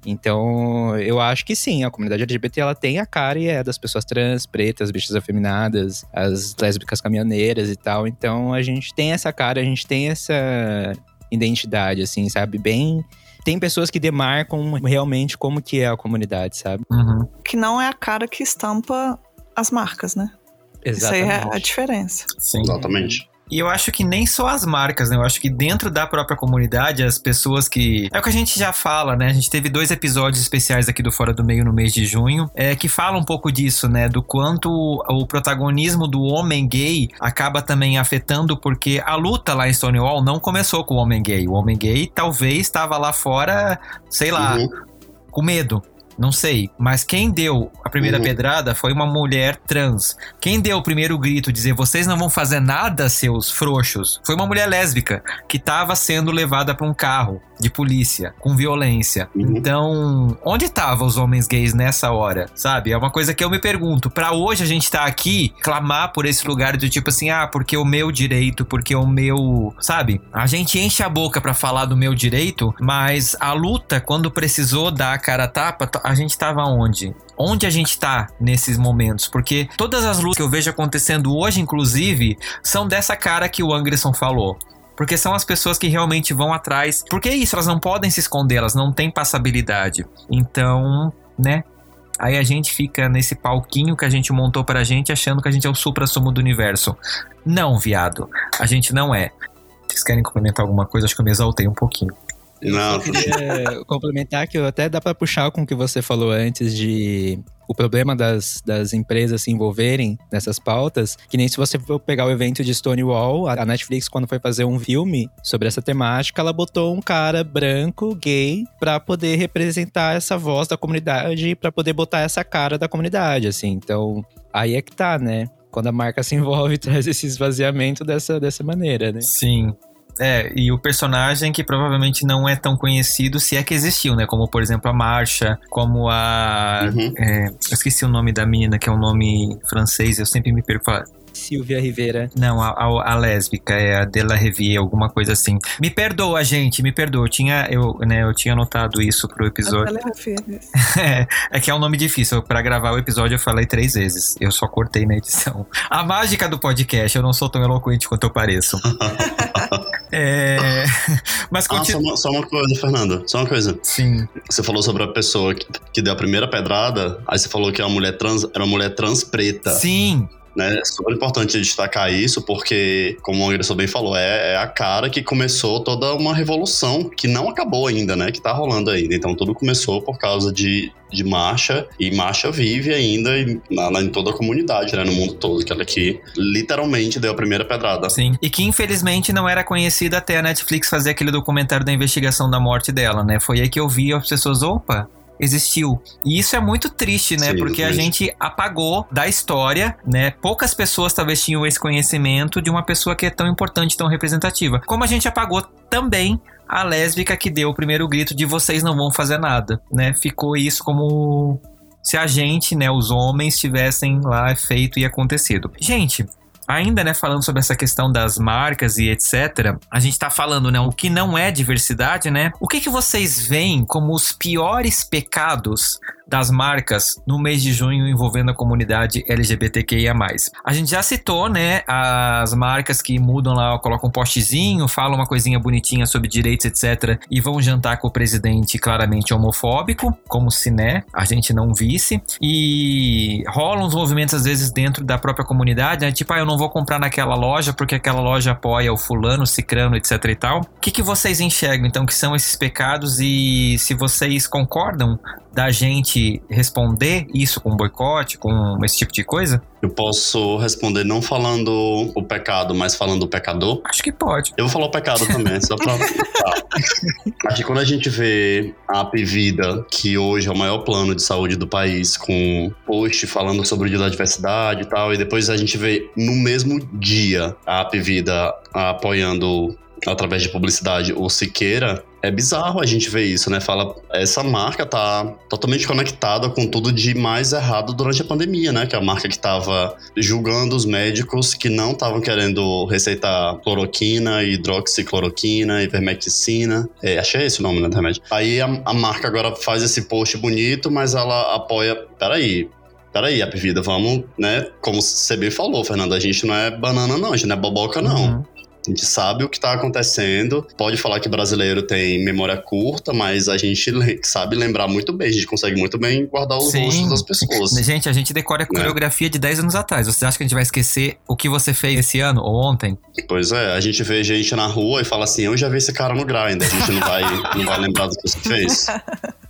Então, eu acho que sim, a comunidade LGBT ela tem a cara e é das pessoas trans, pretas, bichas afeminadas, as lésbicas caminhoneiras e tal. Então, a gente tem essa cara, a gente tem essa identidade, assim, sabe? Bem. Tem pessoas que demarcam realmente como que é a comunidade, sabe?
Uhum.
Que não é a cara que estampa as marcas, né? Exatamente. Isso aí é a diferença.
Sim. Exatamente.
E eu acho que nem só as marcas, né? Eu acho que dentro da própria comunidade, as pessoas que. É o que a gente já fala, né? A gente teve dois episódios especiais aqui do Fora do Meio no mês de junho, é, que falam um pouco disso, né? Do quanto o protagonismo do homem gay acaba também afetando, porque a luta lá em Stonewall não começou com o homem gay. O homem gay talvez estava lá fora, sei lá, uhum. com medo. Não sei. Mas quem deu a primeira uhum. pedrada foi uma mulher trans. Quem deu o primeiro grito, dizer vocês não vão fazer nada, seus frouxos, foi uma mulher lésbica que estava sendo levada para um carro de polícia com violência. Uhum. Então, onde estavam os homens gays nessa hora? Sabe? É uma coisa que eu me pergunto. Para hoje a gente tá aqui clamar por esse lugar do tipo assim, ah, porque o meu direito, porque o meu, sabe? A gente enche a boca para falar do meu direito, mas a luta quando precisou dar a cara a tapa, a gente tava onde? onde a gente está nesses momentos, porque todas as lutas que eu vejo acontecendo hoje, inclusive, são dessa cara que o Anderson falou. Porque são as pessoas que realmente vão atrás. Porque é isso, elas não podem se esconder, elas não têm passabilidade. Então, né? Aí a gente fica nesse palquinho que a gente montou pra gente achando que a gente é o supra-sumo do universo. Não, viado. A gente não é. Vocês querem complementar alguma coisa? Acho que eu me exaltei um pouquinho.
Não. Eu queria complementar que até dá para puxar com o que você falou antes de o problema das, das empresas se envolverem nessas pautas, que nem se você for pegar o evento de Stonewall, a Netflix, quando foi fazer um filme sobre essa temática, ela botou um cara branco, gay, para poder representar essa voz da comunidade, para poder botar essa cara da comunidade, assim. Então, aí é que tá, né? Quando a marca se envolve, *laughs* traz esse esvaziamento dessa, dessa maneira, né?
Sim. É, e o personagem que provavelmente não é tão conhecido, se é que existiu, né? Como, por exemplo, a Marcha, como a. Uhum. É, eu esqueci o nome da menina, que é um nome francês, eu sempre me perco.
Silvia Rivera.
Não, a, a, a, lésbica, é a Della Revie, alguma coisa assim. Me perdoa, gente, me perdoa. Eu tinha, eu, né, eu tinha anotado isso pro episódio. *laughs* é, é que é um nome difícil. Para gravar o episódio eu falei três vezes. Eu só cortei na edição. A mágica do podcast, eu não sou tão eloquente quanto eu pareço. *laughs* É... *laughs*
Mas continu... ah, só, uma, só, uma, coisa, Fernanda. Só uma coisa.
Sim.
Você falou sobre a pessoa que, que deu a primeira pedrada, aí você falou que é uma mulher trans, era uma mulher trans preta.
Sim.
Né? É super importante destacar isso, porque, como o Anderson bem falou, é, é, a cara que começou toda uma revolução que não acabou ainda, né? Que tá rolando ainda. Então tudo começou por causa de, de marcha, e marcha vive ainda em, na, em toda a comunidade, né? No mundo todo, que ela que literalmente deu a primeira pedrada.
Sim. E que infelizmente não era conhecida até a Netflix fazer aquele documentário da investigação da morte dela, né? Foi aí que eu vi as pessoas, opa, existiu. E isso é muito triste, né? Sim, Porque a gente apagou da história, né? Poucas pessoas talvez tinham esse conhecimento de uma pessoa que é tão importante, tão representativa. Como a gente apagou também a lésbica que deu o primeiro grito de vocês não vão fazer nada, né? Ficou isso como se a gente, né, os homens tivessem lá feito e acontecido. Gente, ainda, né, falando sobre essa questão das marcas e etc, a gente tá falando, né, o que não é diversidade, né? O que que vocês veem como os piores pecados das marcas no mês de junho envolvendo a comunidade LGBTQIA+. A gente já citou, né, as marcas que mudam lá, colocam um postezinho, falam uma coisinha bonitinha sobre direitos, etc, e vão jantar com o presidente claramente homofóbico, como se, né, a gente não visse, e rolam uns movimentos às vezes dentro da própria comunidade, né, tipo, ah, eu não vou comprar naquela loja porque aquela loja apoia o fulano, o cicrano, etc e tal. O que, que vocês enxergam, então, que são esses pecados e se vocês concordam da gente responder isso com boicote, com esse tipo de coisa?
Eu posso responder não falando o pecado, mas falando o pecador?
Acho que pode.
Eu vou falar o pecado também, só pra. *laughs* Acho que quando a gente vê a Apvida, que hoje é o maior plano de saúde do país, com post falando sobre o dia da diversidade e tal, e depois a gente vê no mesmo dia a Apvida apoiando através de publicidade o Siqueira, é bizarro a gente ver isso, né? Fala, essa marca tá totalmente conectada com tudo de mais errado durante a pandemia, né? Que é a marca que tava julgando os médicos que não estavam querendo receitar cloroquina, hidroxicloroquina, ivermectina. É, achei esse o nome, né, do remédio. Aí a, a marca agora faz esse post bonito, mas ela apoia. Peraí, peraí, Apvida, vamos, né? Como você bem falou, Fernando, a gente não é banana, não, a gente não é boboca, não. Uhum. A gente sabe o que tá acontecendo. Pode falar que brasileiro tem memória curta, mas a gente sabe lembrar muito bem. A gente consegue muito bem guardar os Sim. rostos das pessoas.
Gente, a gente decora a né? coreografia é. de 10 anos atrás. Você acha que a gente vai esquecer o que você fez esse ano ou ontem?
Pois é, a gente vê gente na rua e fala assim: eu já vi esse cara no grind. A gente não vai, não vai lembrar do que você fez. *laughs*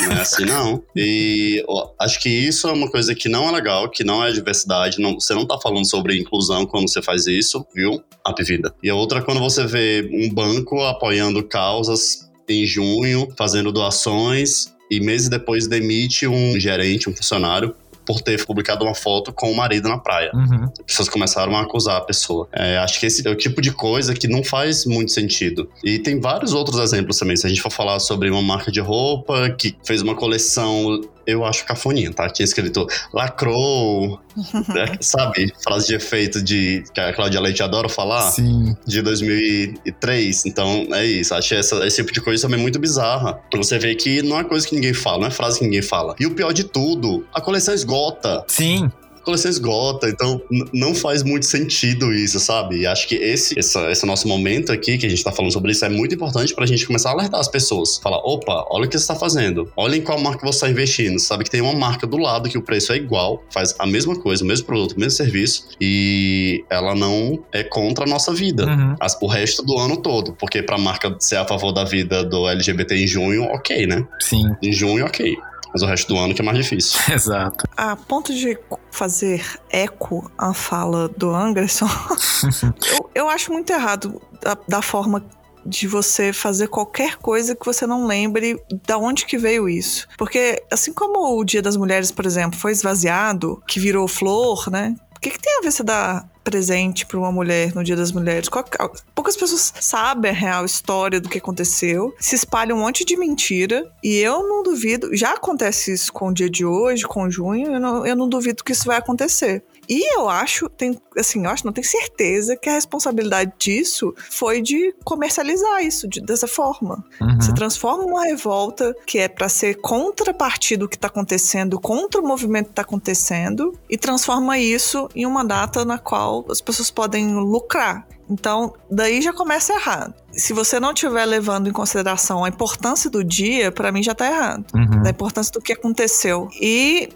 Não é assim, não. E ó, acho que isso é uma coisa que não é legal, que não é diversidade. Não, você não tá falando sobre inclusão quando você faz isso, viu? Up vida. E a outra, quando você vê um banco apoiando causas em junho, fazendo doações, e meses depois demite um gerente, um funcionário, por ter publicado uma foto com o marido na praia. Uhum. As pessoas começaram a acusar a pessoa. É, acho que esse é o tipo de coisa que não faz muito sentido. E tem vários outros exemplos também. Se a gente for falar sobre uma marca de roupa que fez uma coleção eu acho cafoninha, tá? Tinha escrito lacrou, né? *laughs* sabe? Frase de efeito de que a Cláudia Leite adora falar.
Sim.
De 2003. Então, é isso. Achei essa, esse tipo de coisa também muito bizarra. Você vê que não é coisa que ninguém fala, não é frase que ninguém fala. E o pior de tudo, a coleção esgota.
Sim
coleção esgota, então não faz muito sentido isso, sabe? E acho que esse, essa, esse nosso momento aqui, que a gente tá falando sobre isso, é muito importante pra gente começar a alertar as pessoas. Falar, opa, olha o que você tá fazendo. Olha em qual marca você tá investindo. Sabe que tem uma marca do lado que o preço é igual, faz a mesma coisa, o mesmo produto, o mesmo serviço, e ela não é contra a nossa vida. Uhum. As, o resto do ano todo. Porque pra marca ser a favor da vida do LGBT em junho, ok, né?
Sim.
Em junho, ok mas o resto do ano que é mais difícil. *laughs*
Exato.
A ponto de fazer eco à fala do Anderson, *laughs* eu, eu acho muito errado da, da forma de você fazer qualquer coisa que você não lembre da onde que veio isso. Porque assim como o Dia das Mulheres, por exemplo, foi esvaziado, que virou flor, né? Que, que tem a ver você dar presente para uma mulher no Dia das Mulheres. Poucas pessoas sabem a real história do que aconteceu. Se espalha um monte de mentira. E eu não duvido. Já acontece isso com o dia de hoje, com junho. Eu não, eu não duvido que isso vai acontecer. E eu acho, tem, assim, eu acho, não tenho certeza que a responsabilidade disso foi de comercializar isso de, dessa forma. Uhum. Você transforma uma revolta que é para ser contrapartido do que tá acontecendo, contra o movimento que tá acontecendo, e transforma isso em uma data na qual as pessoas podem lucrar. Então, daí já começa errado. Se você não estiver levando em consideração a importância do dia, para mim já tá errado. Uhum. A importância do que aconteceu. E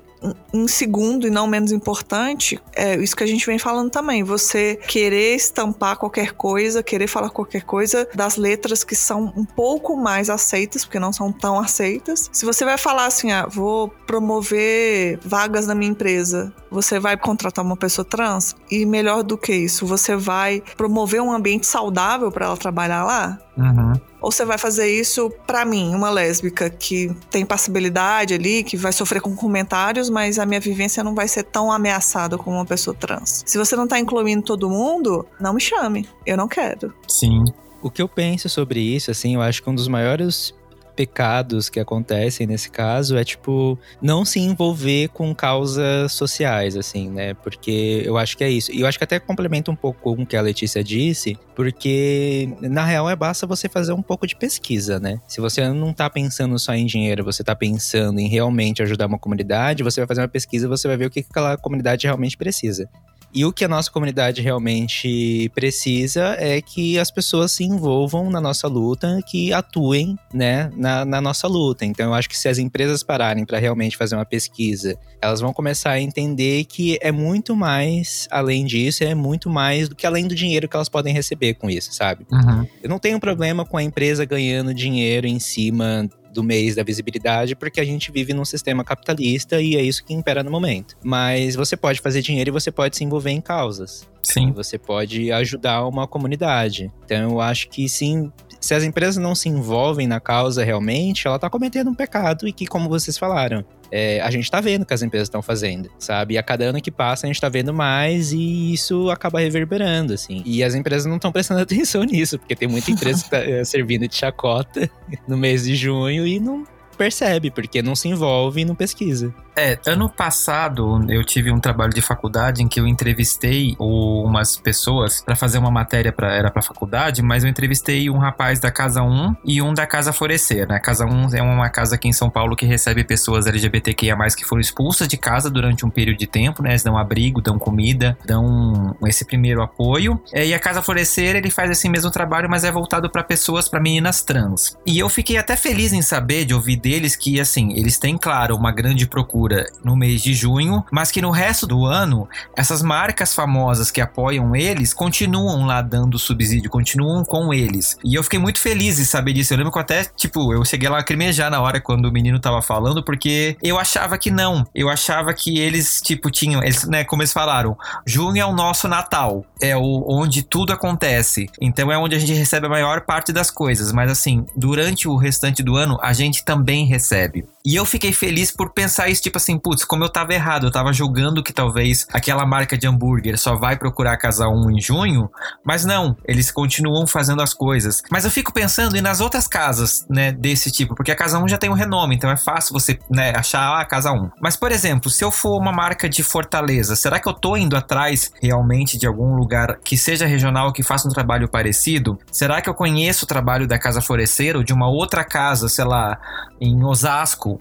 em segundo e não menos importante, é isso que a gente vem falando também. Você querer estampar qualquer coisa, querer falar qualquer coisa das letras que são um pouco mais aceitas, porque não são tão aceitas. Se você vai falar assim, ah, vou promover vagas na minha empresa, você vai contratar uma pessoa trans e melhor do que isso, você vai promover um ambiente saudável para ela trabalhar lá. Uhum. Ou você vai fazer isso para mim, uma lésbica que tem passibilidade ali, que vai sofrer com comentários, mas a minha vivência não vai ser tão ameaçada como uma pessoa trans. Se você não tá incluindo todo mundo, não me chame. Eu não quero.
Sim.
O que eu penso sobre isso, assim, eu acho que um dos maiores pecados que acontecem nesse caso é, tipo, não se envolver com causas sociais, assim, né? Porque eu acho que é isso. E eu acho que até complementa um pouco com o que a Letícia disse, porque na real é basta você fazer um pouco de pesquisa, né? Se você não tá pensando só em dinheiro, você tá pensando em realmente ajudar uma comunidade, você vai fazer uma pesquisa e você vai ver o que aquela comunidade realmente precisa. E o que a nossa comunidade realmente precisa é que as pessoas se envolvam na nossa luta, que atuem né, na, na nossa luta. Então, eu acho que se as empresas pararem para realmente fazer uma pesquisa, elas vão começar a entender que é muito mais além disso, é muito mais do que além do dinheiro que elas podem receber com isso, sabe? Uhum. Eu não tenho problema com a empresa ganhando dinheiro em cima do mês da visibilidade, porque a gente vive num sistema capitalista e é isso que impera no momento. Mas você pode fazer dinheiro e você pode se envolver em causas.
Sim.
Você pode ajudar uma comunidade. Então eu acho que sim, se as empresas não se envolvem na causa realmente, ela está cometendo um pecado e que, como vocês falaram, é, a gente está vendo o que as empresas estão fazendo, sabe? E a cada ano que passa a gente está vendo mais e isso acaba reverberando, assim. E as empresas não estão prestando *laughs* atenção nisso, porque tem muita empresa que tá é, servindo de chacota *laughs* no mês de junho e não percebe, porque não se envolve e não pesquisa.
É, ano passado eu tive um trabalho de faculdade em que eu entrevistei umas pessoas para fazer uma matéria para era para faculdade, mas eu entrevistei um rapaz da Casa 1 e um da Casa Florescer, né? Casa 1 é uma casa aqui em São Paulo que recebe pessoas LGBTQIA+ que foram expulsas de casa durante um período de tempo, né? Eles dão abrigo, dão comida, dão esse primeiro apoio. É, e a Casa Florescer, ele faz esse mesmo trabalho, mas é voltado para pessoas, para meninas trans. E eu fiquei até feliz em saber de ouvir deles que assim, eles têm claro uma grande procura no mês de junho, mas que no resto do ano, essas marcas famosas que apoiam eles continuam lá dando subsídio, continuam com eles. E eu fiquei muito feliz de saber disso. Eu lembro que até, tipo, eu cheguei lá a cremejar na hora quando o menino tava falando, porque eu achava que não. Eu achava que eles, tipo, tinham, eles, né, como eles falaram, junho é o nosso Natal, é o onde tudo acontece. Então é onde a gente recebe a maior parte das coisas, mas assim, durante o restante do ano a gente também recebe. E eu fiquei feliz por pensar isso, tipo assim, putz, como eu tava errado, eu tava julgando que talvez aquela marca de hambúrguer só vai procurar casa 1 em junho, mas não, eles continuam fazendo as coisas. Mas eu fico pensando e nas outras casas, né, desse tipo, porque a casa 1 já tem um renome, então é fácil você, né, achar a casa 1. Mas, por exemplo, se eu for uma marca de Fortaleza, será que eu tô indo atrás realmente de algum lugar que seja regional, que faça um trabalho parecido? Será que eu conheço o trabalho da Casa Florescer ou de uma outra casa, sei lá, em Osasco,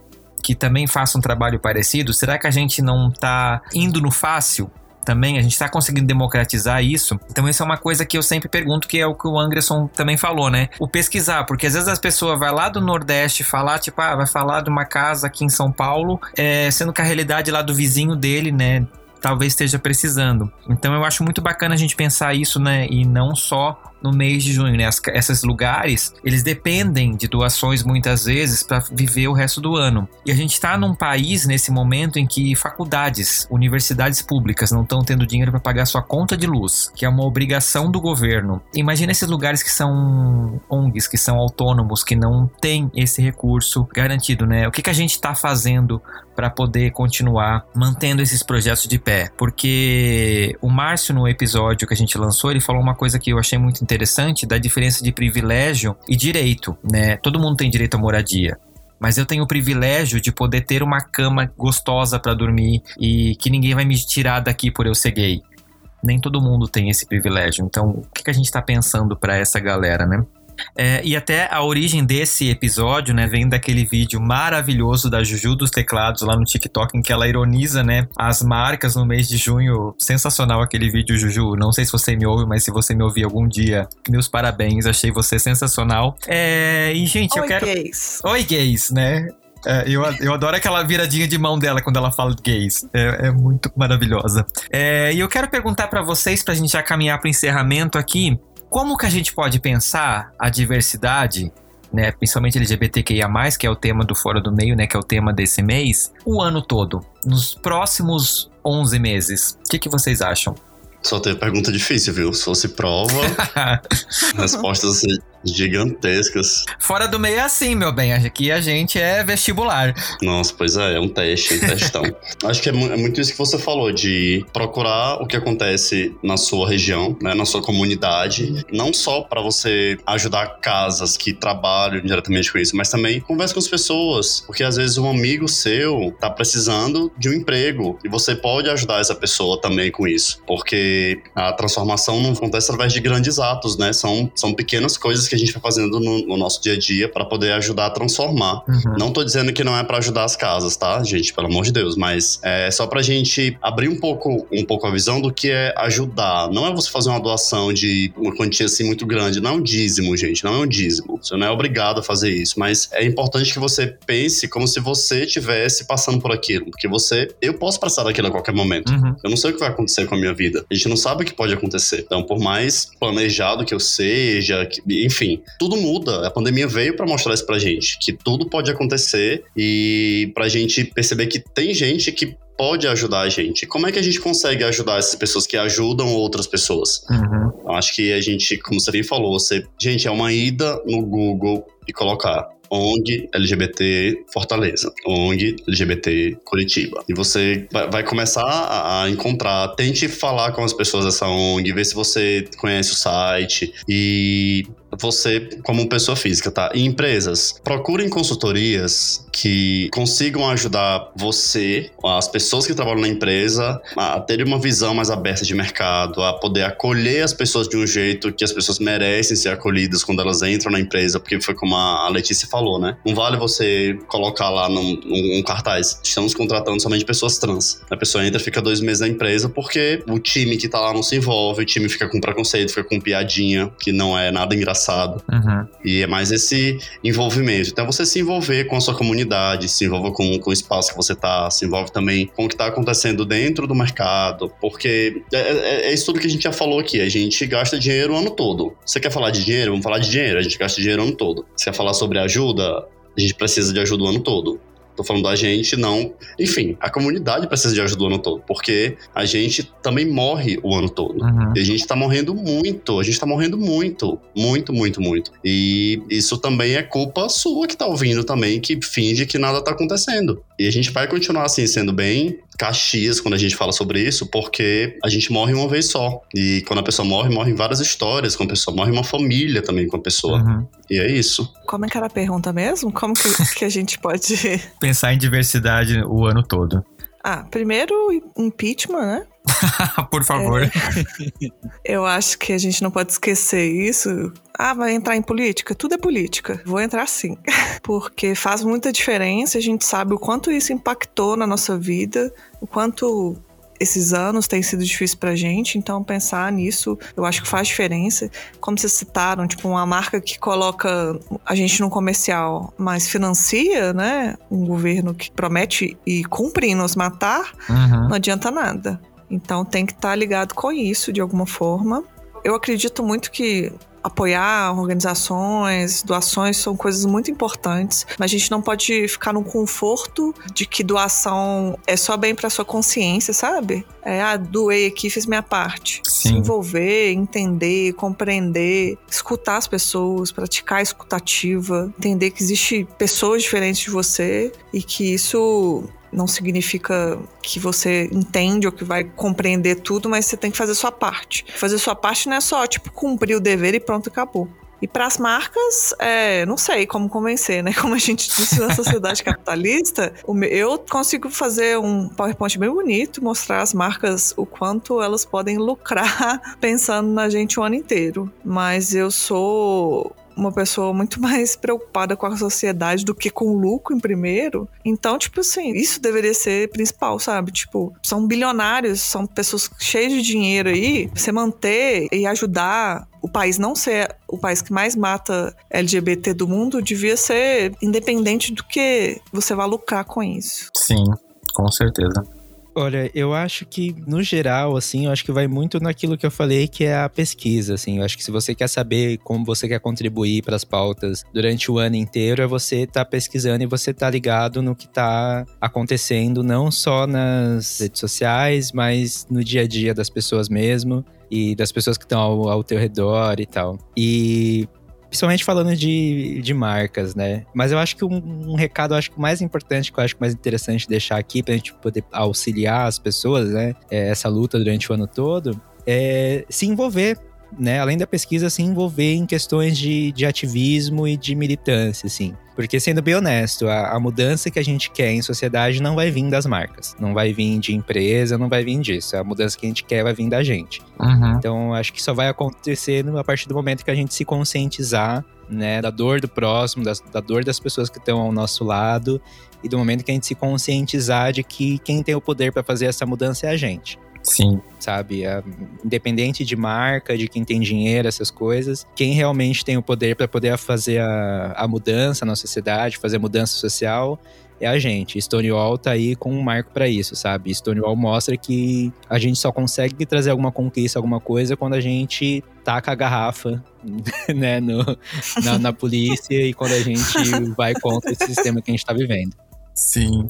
que também faça um trabalho parecido? Será que a gente não está indo no fácil? Também a gente está conseguindo democratizar isso. Então, isso é uma coisa que eu sempre pergunto, que é o que o Anderson também falou, né? O pesquisar, porque às vezes as pessoas vai lá do Nordeste falar, tipo, ah, vai falar de uma casa aqui em São Paulo, é, sendo que a realidade lá do vizinho dele, né? talvez esteja precisando. Então eu acho muito bacana a gente pensar isso, né? E não só no mês de junho, né? Esses lugares, eles dependem de doações muitas vezes para viver o resto do ano. E a gente está num país nesse momento em que faculdades, universidades públicas não estão tendo dinheiro para pagar sua conta de luz, que é uma obrigação do governo. Imagina esses lugares que são ONGs, que são autônomos, que não têm esse recurso garantido, né? O que, que a gente está fazendo para poder continuar mantendo esses projetos de pé? Porque o Márcio, no episódio que a gente lançou, ele falou uma coisa que eu achei muito interessante da diferença de privilégio e direito, né? Todo mundo tem direito à moradia, mas eu tenho o privilégio de poder ter uma cama gostosa para dormir e que ninguém vai me tirar daqui por eu ser gay. Nem todo mundo tem esse privilégio. Então, o que, que a gente está pensando para essa galera, né? É, e até a origem desse episódio, né, vem daquele vídeo maravilhoso da Juju dos Teclados lá no TikTok, em que ela ironiza, né, as marcas no mês de junho. Sensacional aquele vídeo, Juju. Não sei se você me ouve, mas se você me ouvir algum dia, meus parabéns. Achei você sensacional. É, e, gente,
Oi,
eu quero.
Gays.
Oi, gays, né? É, eu, eu adoro aquela viradinha de mão dela quando ela fala gays. É, é muito maravilhosa. É, e eu quero perguntar para vocês, pra gente já caminhar pro encerramento aqui, como que a gente pode pensar a diversidade, né, principalmente LGBTQIA+, que é o tema do Fora do Meio, né, que é o tema desse mês, o ano todo, nos próximos 11 meses? O que, que vocês acham?
Só teve pergunta difícil, viu? Se fosse prova, *laughs* respostas assim, gigantescas.
Fora do meio é assim, meu bem. Aqui a gente é vestibular.
Nossa, pois é, é um teste, um testão. *laughs* Acho que é, é, muito isso que você falou, de procurar o que acontece na sua região, né, na sua comunidade, não só para você ajudar casas que trabalham diretamente com isso, mas também converse com as pessoas, porque às vezes um amigo seu tá precisando de um emprego e você pode ajudar essa pessoa também com isso, porque a transformação não acontece através de grandes atos, né? São, são pequenas coisas que a gente vai fazendo no, no nosso dia a dia para poder ajudar a transformar. Uhum. Não tô dizendo que não é para ajudar as casas, tá, gente? Pelo amor de Deus, mas é só pra gente abrir um pouco, um pouco a visão do que é ajudar. Não é você fazer uma doação de uma quantia assim muito grande, não é um dízimo, gente, não é um dízimo. Você não é obrigado a fazer isso, mas é importante que você pense como se você estivesse passando por aquilo, porque você, eu posso passar daquilo a qualquer momento. Uhum. Eu não sei o que vai acontecer com a minha vida. A gente não sabe o que pode acontecer. Então, por mais planejado que eu seja, que, enfim, enfim, tudo muda. A pandemia veio para mostrar isso pra gente, que tudo pode acontecer e pra gente perceber que tem gente que pode ajudar a gente. Como é que a gente consegue ajudar essas pessoas que ajudam outras pessoas? Uhum. Eu acho que a gente, como você bem falou, você, gente, é uma ida no Google e colocar ONG LGBT Fortaleza, ONG LGBT Curitiba. E você vai começar a encontrar, tente falar com as pessoas dessa ONG, ver se você conhece o site e você como pessoa física, tá? E empresas, procurem consultorias que consigam ajudar você, as pessoas que trabalham na empresa, a ter uma visão mais aberta de mercado, a poder acolher as pessoas de um jeito que as pessoas merecem ser acolhidas quando elas entram na empresa, porque foi como a Letícia falou, né? Não vale você colocar lá num, num cartaz, estamos contratando somente pessoas trans. A pessoa entra, fica dois meses na empresa porque o time que tá lá não se envolve, o time fica com preconceito, fica com piadinha, que não é nada engraçado. Uhum. E é mais esse envolvimento. Então, você se envolver com a sua comunidade, se envolva com, com o espaço que você tá, se envolve também com o que tá acontecendo dentro do mercado, porque é, é, é isso tudo que a gente já falou aqui. A gente gasta dinheiro o ano todo. Você quer falar de dinheiro? Vamos falar de dinheiro. A gente gasta dinheiro o ano todo. Você quer falar sobre ajuda? A gente precisa de ajuda o ano todo. Tô falando da gente, não. Enfim, a comunidade precisa de ajuda o ano todo, porque a gente também morre o ano todo. Uhum. E a gente tá morrendo muito, a gente tá morrendo muito, muito, muito, muito. E isso também é culpa sua que tá ouvindo também, que finge que nada tá acontecendo. E a gente vai continuar assim, sendo bem Caxias quando a gente fala sobre isso, porque a gente morre uma vez só. E quando a pessoa morre, morrem várias histórias. Quando a pessoa morre, uma família também com a pessoa. Uhum. E é isso.
Como é que era a pergunta mesmo? Como que, que a gente pode. *laughs*
Pensar em diversidade o ano todo.
Ah, primeiro, impeachment, né? *laughs*
Por favor. É,
eu acho que a gente não pode esquecer isso. Ah, vai entrar em política? Tudo é política. Vou entrar sim. *laughs* Porque faz muita diferença, a gente sabe o quanto isso impactou na nossa vida, o quanto esses anos têm sido difíceis pra gente, então pensar nisso eu acho que faz diferença. Como vocês citaram, tipo, uma marca que coloca a gente no comercial, mas financia, né? Um governo que promete e cumpre em nos matar, uhum. não adianta nada. Então tem que estar tá ligado com isso de alguma forma. Eu acredito muito que apoiar organizações, doações são coisas muito importantes, mas a gente não pode ficar no conforto de que doação é só bem para sua consciência, sabe? É, ah, doei aqui, fiz minha parte. Sim. Se envolver, entender, compreender, escutar as pessoas, praticar a escutativa, entender que existe pessoas diferentes de você e que isso não significa que você entende ou que vai compreender tudo, mas você tem que fazer sua parte. Fazer sua parte não é só, tipo, cumprir o dever e pronto, acabou. E para as marcas, é, não sei como convencer, né? *laughs* Como a gente disse na sociedade capitalista, eu consigo fazer um PowerPoint bem bonito, mostrar às marcas o quanto elas podem lucrar *laughs* pensando na gente o ano inteiro. Mas eu sou uma pessoa muito *laughs* mais preocupada com a sociedade do que com o lucro em primeiro. Então, tipo assim, isso deveria ser principal, sabe? Tipo, são bilionários, são pessoas cheias de dinheiro aí. Você manter e ajudar o país não ser o país que mais mata LGBT do mundo devia ser independente do que você vai lucrar com isso.
Sim, com certeza.
Olha, eu acho que, no geral, assim, eu acho que vai muito naquilo que eu falei, que é a pesquisa, assim. Eu acho que se você quer saber como você quer contribuir para as pautas durante o ano inteiro, é você estar tá pesquisando e você tá ligado no que está acontecendo, não só nas redes sociais, mas no dia a dia das pessoas mesmo e das pessoas que estão ao, ao teu redor e tal. E Principalmente falando de, de marcas, né? Mas eu acho que um, um recado, acho que mais importante, que eu acho mais interessante deixar aqui pra gente poder auxiliar as pessoas, né? É, essa luta durante o ano todo, é se envolver né, além da pesquisa, se envolver em questões de, de ativismo e de militância, assim. Porque, sendo bem honesto, a, a, mudança que a gente quer em sociedade não vai vir das marcas, não vai vir de empresa, não vai vir disso. A mudança que a gente quer vai vir da gente. Uhum. Então, acho que só vai acontecer a partir do momento que a gente se conscientizar né, da dor do próximo, da, da dor das pessoas que estão ao nosso lado e do momento que a gente se conscientizar de que quem tem o poder para fazer essa mudança é a gente.
Sim.
Sabe? É, independente de marca, de quem tem dinheiro, essas coisas, quem realmente tem o poder para poder fazer a, a mudança na sociedade, fazer a mudança social, é a gente. Stonewall tá aí com um marco para isso, sabe? Stonewall mostra que a gente só consegue trazer alguma conquista, alguma coisa, quando a gente taca a garrafa, *laughs* né, no, na, na polícia e quando a gente *laughs* vai contra esse sistema que a gente tá vivendo.
Sim.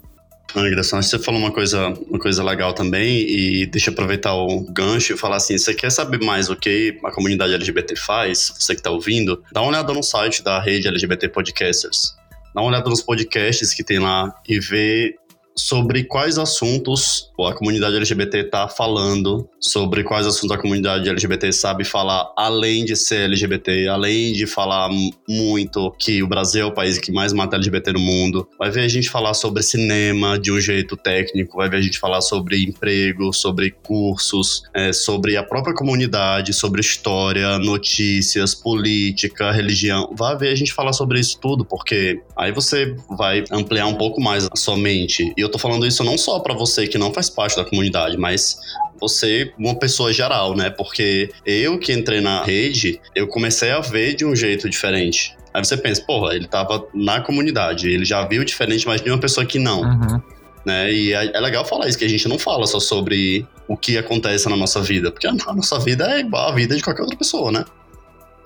Anderson, você falou uma coisa, uma coisa legal também, e deixa eu aproveitar o gancho e falar assim: você quer saber mais o que a comunidade LGBT faz? Você que está ouvindo, dá uma olhada no site da rede LGBT Podcasters. Dá uma olhada nos podcasts que tem lá e vê sobre quais assuntos a comunidade LGBT está falando, sobre quais assuntos a comunidade LGBT sabe falar, além de ser LGBT, além de falar muito que o Brasil é o país que mais mata LGBT no mundo. Vai ver a gente falar sobre cinema de um jeito técnico, vai ver a gente falar sobre emprego, sobre cursos, é, sobre a própria comunidade, sobre história, notícias, política, religião. Vai ver a gente falar sobre isso tudo, porque aí você vai ampliar um pouco mais a sua mente. E eu tô falando isso não só para você que não faz parte da comunidade, mas você, uma pessoa geral, né? Porque eu que entrei na rede, eu comecei a ver de um jeito diferente. Aí você pensa, porra, ele tava na comunidade, ele já viu diferente, mas de uma pessoa que não. Uhum. Né? E é, é legal falar isso, que a gente não fala só sobre o que acontece na nossa vida, porque a nossa vida é igual a vida de qualquer outra pessoa, né?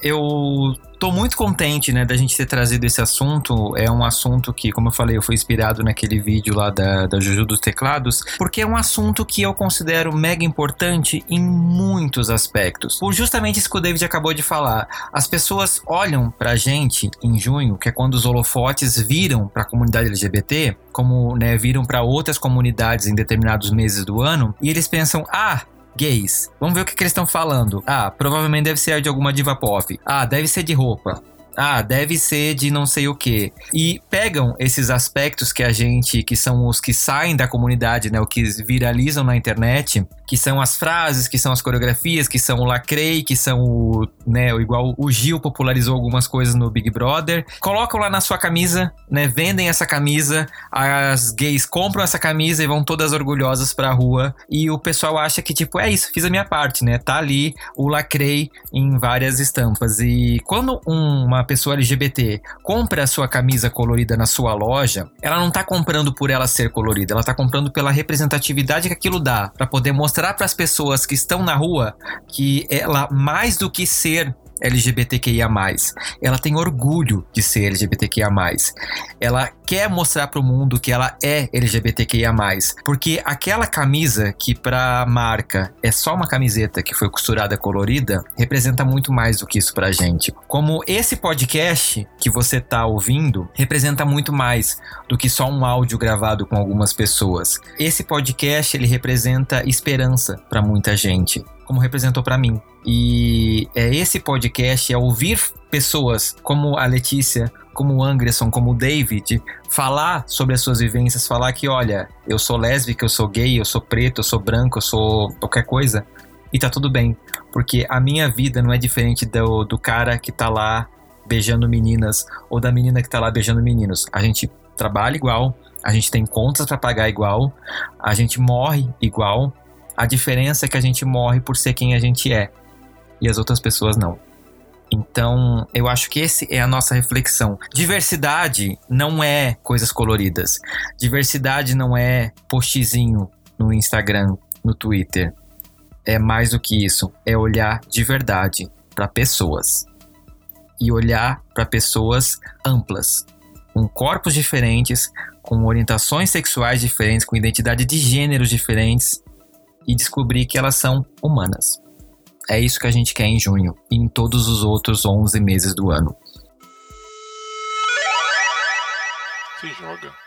Eu tô muito contente, né, da gente ter trazido esse assunto. É um assunto que, como eu falei, eu fui inspirado naquele vídeo lá da, da Juju dos Teclados, porque é um assunto que eu considero mega importante em muitos aspectos. Por justamente isso que o David acabou de falar. As pessoas olham pra gente em junho, que é quando os holofotes viram pra comunidade LGBT, como, né, viram para outras comunidades em determinados meses do ano, e eles pensam: ah, gays. Vamos ver o que, que eles estão falando. Ah, provavelmente deve ser de alguma diva pop. Ah, deve ser de roupa. Ah, deve ser de não sei o que. E pegam esses aspectos que a gente, que são os que saem da comunidade, né, o que viralizam na internet, que são as frases, que são as coreografias, que são o lacrei, que são o, né, igual o Gil popularizou algumas coisas no Big Brother. Colocam lá na sua camisa, né, vendem essa camisa, as gays compram essa camisa e vão todas orgulhosas pra rua e o pessoal acha que tipo, é isso, fiz a minha parte, né? Tá ali o lacrei em várias estampas. E quando uma pessoa LGBT compra a sua camisa colorida na sua loja, ela não tá comprando por ela ser colorida, ela tá comprando pela representatividade que aquilo dá, para poder mostrar mostrar para as pessoas que estão na rua que ela, mais do que ser LGBTQIA+. Ela tem orgulho de ser LGBTQIA+. Ela quer mostrar para o mundo que ela é LGBTQIA+. Porque aquela camisa que para a marca é só uma camiseta que foi costurada colorida, representa muito mais do que isso pra gente. Como esse podcast que você tá ouvindo representa muito mais do que só um áudio gravado com algumas pessoas. Esse podcast ele representa esperança para muita gente como representou para mim. E é esse podcast, é ouvir pessoas como a Letícia, como o Anderson, como o David, falar sobre as suas vivências, falar que, olha, eu sou lésbica, eu sou gay, eu sou preto, eu sou branco, eu sou qualquer coisa, e tá tudo bem. Porque a minha vida não é diferente do, do cara que tá lá beijando meninas ou da menina que tá lá beijando meninos. A gente trabalha igual, a gente tem contas para pagar igual, a gente morre igual, a diferença é que a gente morre por ser quem a gente é e as outras pessoas não. Então, eu acho que esse é a nossa reflexão. Diversidade não é coisas coloridas. Diversidade não é postzinho no Instagram, no Twitter. É mais do que isso. É olhar de verdade para pessoas. E olhar para pessoas amplas, com corpos diferentes, com orientações sexuais diferentes, com identidade de gêneros diferentes e descobrir que elas são humanas. É isso que a gente quer em junho e em todos os outros 11 meses do ano.
Se joga.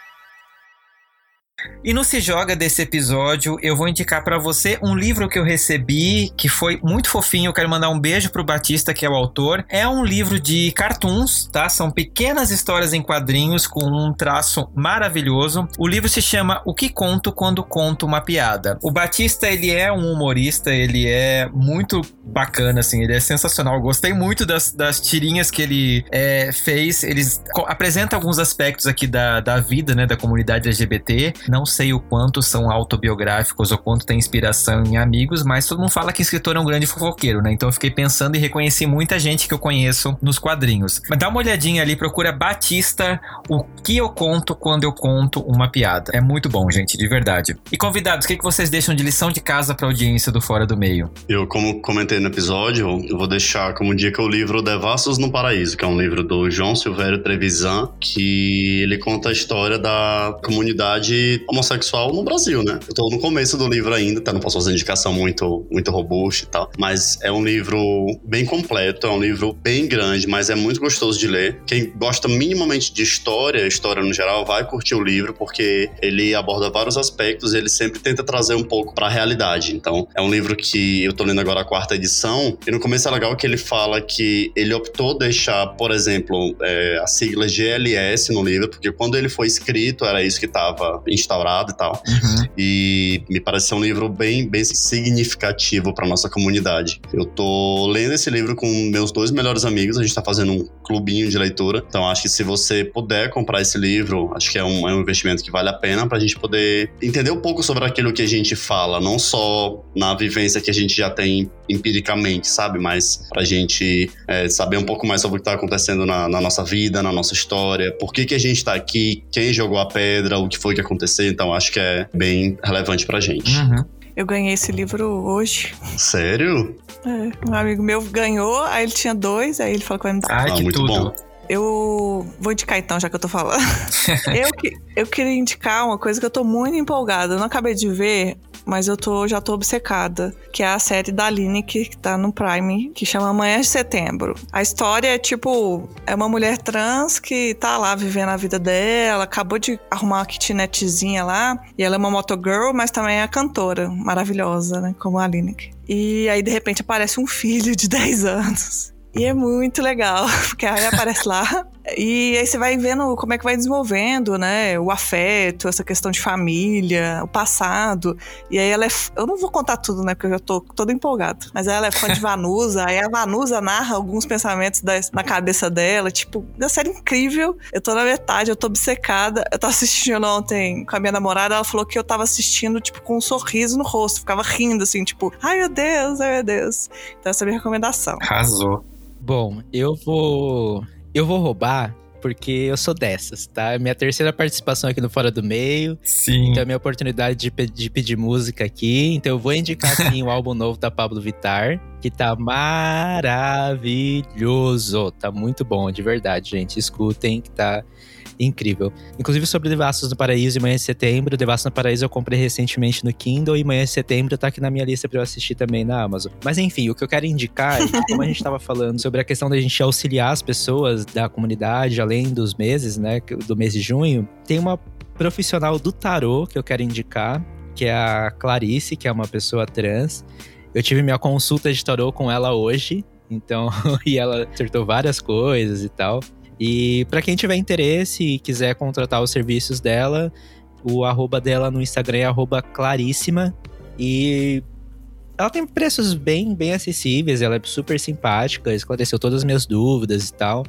E no Se Joga desse episódio, eu vou indicar para você um livro que eu recebi, que foi muito fofinho. Eu quero mandar um beijo pro Batista, que é o autor. É um livro de cartoons, tá? São pequenas histórias em quadrinhos com um traço maravilhoso. O livro se chama O que conto quando conto uma piada. O Batista, ele é um humorista, ele é muito bacana, assim, ele é sensacional. Eu gostei muito das, das tirinhas que ele é, fez. Eles apresentam alguns aspectos aqui da, da vida, né, da comunidade LGBT não sei o quanto são autobiográficos ou quanto tem inspiração em amigos, mas todo mundo fala que escritor é um grande fofoqueiro, né? Então eu fiquei pensando e reconheci muita gente que eu conheço nos quadrinhos. Mas dá uma olhadinha ali, procura Batista, o que eu conto quando eu conto uma piada. É muito bom, gente, de verdade. E convidados, o que, que vocês deixam de lição de casa pra audiência do Fora do Meio?
Eu, como comentei no episódio, eu vou deixar como dica o livro Devassos no Paraíso, que é um livro do João Silvério Trevisan, que ele conta a história da comunidade homossexual no Brasil, né? Eu tô no começo do livro ainda, tá? Não posso fazer indicação muito, muito robusta e tal. Mas é um livro bem completo, é um livro bem grande, mas é muito gostoso de ler. Quem gosta minimamente de história, história no geral, vai curtir o livro, porque ele aborda vários aspectos, ele sempre tenta trazer um pouco pra realidade. Então, é um livro que eu tô lendo agora a quarta edição, e no começo é legal que ele fala que ele optou deixar, por exemplo, é, a sigla GLS no livro, porque quando ele foi escrito era isso que estava instaurado e tal. Uhum. E me parece ser um livro bem, bem significativo para nossa comunidade. Eu tô lendo esse livro com meus dois melhores amigos, a gente tá fazendo um clubinho de leitura, então acho que se você puder comprar esse livro, acho que é um, é um investimento que vale a pena pra gente poder entender um pouco sobre aquilo que a gente fala, não só na vivência que a gente já tem empiricamente, sabe? Mas pra gente é, saber um pouco mais sobre o que tá acontecendo na, na, nossa vida, na nossa história, por que, que a gente tá aqui, quem jogou a pedra, o que foi que aconteceu. Então acho que é bem relevante pra gente.
Uhum. Eu ganhei esse livro hoje.
Sério?
É, um amigo meu ganhou, aí ele tinha dois, aí ele falou que vai me dar.
Ai, ah, que muito tudo. bom.
Eu vou indicar então, já que eu tô falando. *laughs* eu, eu queria indicar uma coisa que eu tô muito empolgada. Eu não acabei de ver, mas eu tô, já tô obcecada, que é a série da Aline que, tá no Prime, que chama Manhã de Setembro. A história é tipo, é uma mulher trans que tá lá vivendo a vida dela, acabou de arrumar uma kitnetzinha lá, e ela é uma motogirl, mas também é cantora, maravilhosa, né, como a Aline. E aí, de repente, aparece um filho de *laughs* 10 anos. E é muito legal, *laughs* porque aí aparece lá. E aí você vai vendo como é que vai desenvolvendo, né? O afeto, essa questão de família, o passado. E aí ela é. Eu não vou contar tudo, né? Porque eu já tô toda empolgada. Mas ela é fã de *laughs* Vanusa. aí a Vanusa narra alguns pensamentos da, na cabeça dela. Tipo, uma série incrível. Eu tô na metade, eu tô obcecada. Eu tô assistindo ontem com a minha namorada. Ela falou que eu tava assistindo, tipo, com um sorriso no rosto. Ficava rindo, assim, tipo, ai meu Deus, ai meu Deus. Então essa é a minha recomendação.
Arrasou.
Bom, eu vou. Eu vou roubar porque eu sou dessas, tá? É minha terceira participação aqui no Fora do Meio.
Sim.
Então é minha oportunidade de, de pedir música aqui. Então eu vou indicar *laughs* aqui o álbum novo da Pablo Vittar, que tá maravilhoso. Tá muito bom, de verdade, gente. Escutem, que tá incrível. Inclusive sobre Devassos no Paraíso e Manhã de Setembro. Devassos no Paraíso eu comprei recentemente no Kindle e Manhã de Setembro tá aqui na minha lista para eu assistir também na Amazon. Mas enfim, o que eu quero indicar é como a gente tava falando sobre a questão da gente auxiliar as pessoas da comunidade além dos meses, né, do mês de junho, tem uma profissional do tarô que eu quero indicar, que é a Clarice, que é uma pessoa trans. Eu tive minha consulta de tarô com ela hoje, então, *laughs* e ela acertou várias coisas e tal. E para quem tiver interesse e quiser contratar os serviços dela, o arroba dela no Instagram é arroba claríssima. E ela tem preços bem, bem acessíveis, ela é super simpática, esclareceu todas as minhas dúvidas e tal.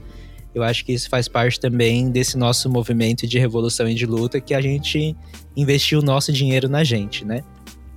Eu acho que isso faz parte também desse nosso movimento de revolução e de luta que a gente investiu o nosso dinheiro na gente, né?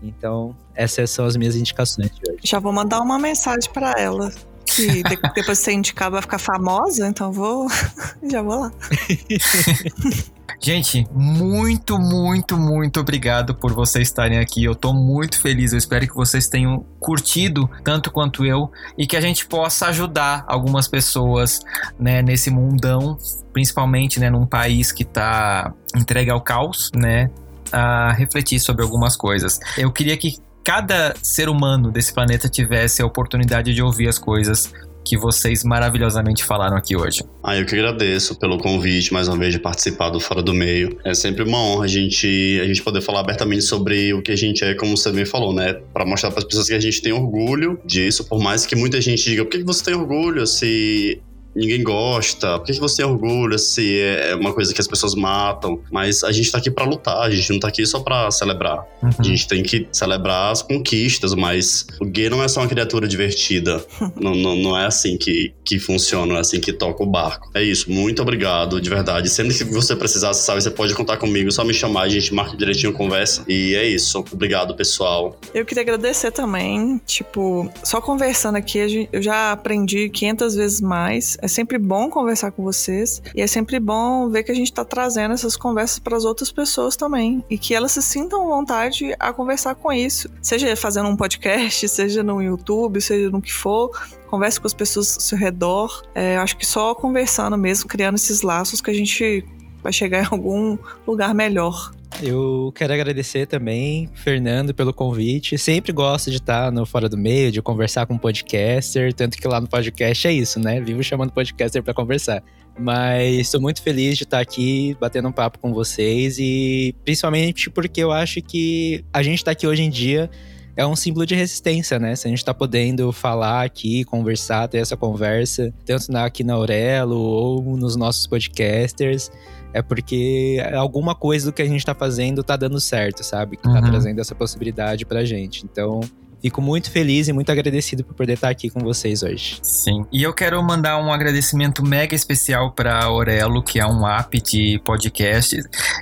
Então, essas são as minhas indicações de hoje.
Já vou mandar uma mensagem para ela que depois de ser indicada vai ficar famosa, então vou. *laughs* já vou lá. *laughs*
Gente, muito, muito, muito obrigado por vocês estarem aqui. Eu tô muito feliz. Eu espero que vocês tenham curtido tanto quanto eu e que a gente possa ajudar algumas pessoas, né, nesse mundão, principalmente, né, num país que tá entregue ao caos, né, a refletir sobre algumas coisas. Eu queria que cada ser humano desse planeta tivesse a oportunidade de ouvir as coisas que vocês maravilhosamente falaram aqui hoje.
Ah, eu que agradeço pelo convite, mais uma vez, de participar do Fora do Meio. É sempre uma honra a gente, a gente poder falar abertamente sobre o que a gente é, como você também falou, né? Para mostrar para as pessoas que a gente tem orgulho disso, por mais que muita gente diga, por que você tem orgulho se ninguém gosta, por que você orgulha se é uma coisa que as pessoas matam? Mas a gente tá aqui para lutar, a gente não tá aqui só para celebrar. Uhum. A gente tem que celebrar as conquistas, mas o gay não é só uma criatura divertida. *laughs* não, não, não é assim que, que funciona, não é assim que toca o barco. É isso, muito obrigado, de verdade. Sempre que você precisar, sabe, você pode contar comigo, só me chamar, a gente marca direitinho a conversa. E é isso, obrigado, pessoal.
Eu queria agradecer também, tipo, só conversando aqui, eu já aprendi 500 vezes mais é sempre bom conversar com vocês e é sempre bom ver que a gente está trazendo essas conversas para as outras pessoas também e que elas se sintam vontade a conversar com isso, seja fazendo um podcast, seja no YouTube, seja no que for. Converse com as pessoas ao seu redor. É, acho que só conversando mesmo, criando esses laços que a gente vai chegar em algum lugar melhor.
Eu quero agradecer também, Fernando, pelo convite. Sempre gosto de estar no Fora do Meio, de conversar com um podcaster. Tanto que lá no podcast é isso, né? Vivo chamando podcaster para conversar. Mas estou muito feliz de estar aqui batendo um papo com vocês e principalmente porque eu acho que a gente está aqui hoje em dia é um símbolo de resistência, né? Se a gente tá podendo falar aqui, conversar, ter essa conversa, tanto aqui na Aurelo ou nos nossos podcasters, é porque alguma coisa do que a gente tá fazendo tá dando certo, sabe? Que tá uhum. trazendo essa possibilidade pra gente. Então, Fico muito feliz e muito agradecido por poder estar aqui com vocês hoje.
Sim. E eu quero mandar um agradecimento mega especial para Aurelo, que é um app de podcast,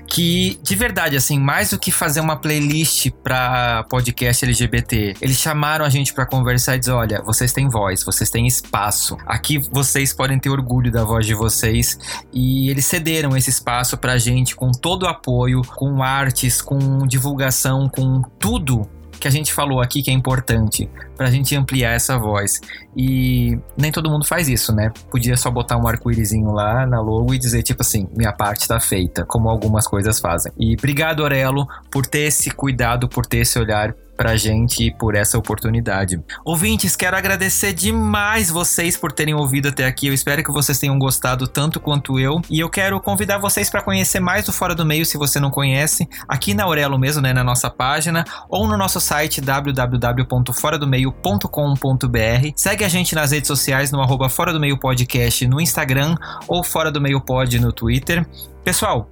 que de verdade, assim, mais do que fazer uma playlist para podcast LGBT, eles chamaram a gente para conversar e dizer, olha, vocês têm voz, vocês têm espaço. Aqui vocês podem ter orgulho da voz de vocês e eles cederam esse espaço pra gente com todo o apoio, com artes, com divulgação, com tudo que a gente falou aqui que é importante para a gente ampliar essa voz. E nem todo mundo faz isso, né? Podia só botar um arco-írisinho lá na logo e dizer, tipo assim, minha parte está feita, como algumas coisas fazem. E obrigado, Aurelo, por ter esse cuidado, por ter esse olhar pra gente por essa oportunidade. Ouvintes, quero agradecer demais vocês por terem ouvido até aqui. Eu espero que vocês tenham gostado tanto quanto eu. E eu quero convidar vocês para conhecer mais do Fora do Meio, se você não conhece, aqui na Aurelo mesmo, né, na nossa página, ou no nosso site www.foradomeio.com.br. Segue a gente nas redes sociais no arroba Fora do Meio Podcast no Instagram ou Fora do Meio Pod no Twitter. Pessoal,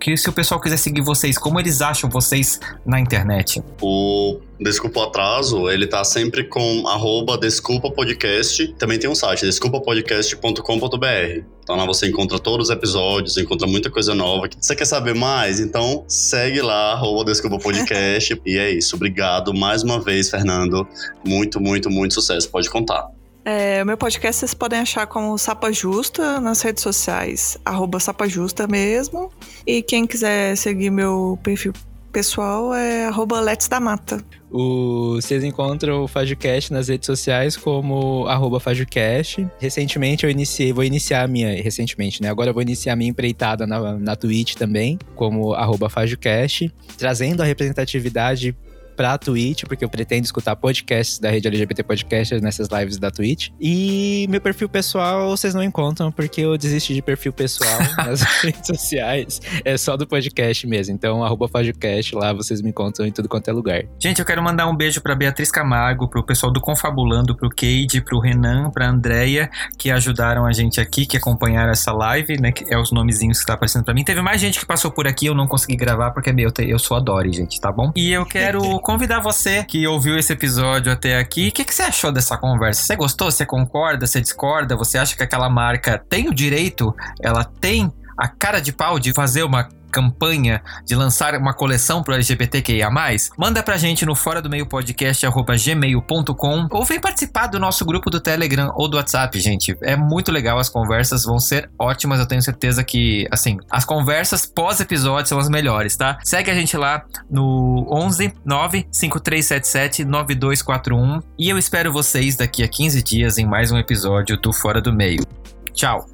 que se o pessoal quiser seguir vocês, como eles acham vocês na internet?
O Desculpa o Atraso, ele tá sempre com arroba Desculpa Podcast. Também tem um site, desculpapodcast.com.br. Então lá você encontra todos os episódios, encontra muita coisa nova. Você quer saber mais? Então segue lá, arroba Desculpa Podcast. *laughs* e é isso. Obrigado mais uma vez, Fernando. Muito, muito, muito sucesso. Pode contar.
É, o meu podcast vocês podem achar como Sapa Justa nas redes sociais, arroba Sapa Justa mesmo. E quem quiser seguir meu perfil pessoal é arroba Let's da Mata.
O, vocês encontram o FajoCast nas redes sociais como arroba FajoCast. Recentemente eu iniciei, vou iniciar a minha, recentemente, né? Agora eu vou iniciar a minha empreitada na, na Twitch também, como arroba FajoCast, trazendo a representatividade pra Twitch, porque eu pretendo escutar podcasts da rede LGBT Podcasters nessas lives da Twitch. E meu perfil pessoal vocês não encontram, porque eu desisti de perfil pessoal *laughs* nas redes sociais. É só do podcast mesmo. Então, arroba Fajocast, lá vocês me encontram em tudo quanto é lugar.
Gente, eu quero mandar um beijo pra Beatriz Camargo, pro pessoal do Confabulando, pro Cade, pro Renan, pra Andrea, que ajudaram a gente aqui, que acompanharam essa live, né? Que é os nomezinhos que tá aparecendo pra mim. Teve mais gente que passou por aqui, eu não consegui gravar, porque, meu, eu sou a Dory, gente, tá bom? E eu quero convidar você que ouviu esse episódio até aqui. O que, que você achou dessa conversa? Você gostou? Você concorda? Você discorda? Você acha que aquela marca tem o direito? Ela tem a cara de pau de fazer uma campanha de lançar uma coleção pro LGBTQIA+, manda pra gente no fora do meio podcast gmail.com ou vem participar do nosso grupo do Telegram ou do WhatsApp, gente. É muito legal, as conversas vão ser ótimas, eu tenho certeza que, assim, as conversas pós-episódio são as melhores, tá? Segue a gente lá no 11 9 5377 9241 e eu espero vocês daqui a 15 dias em mais um episódio do Fora do Meio. Tchau!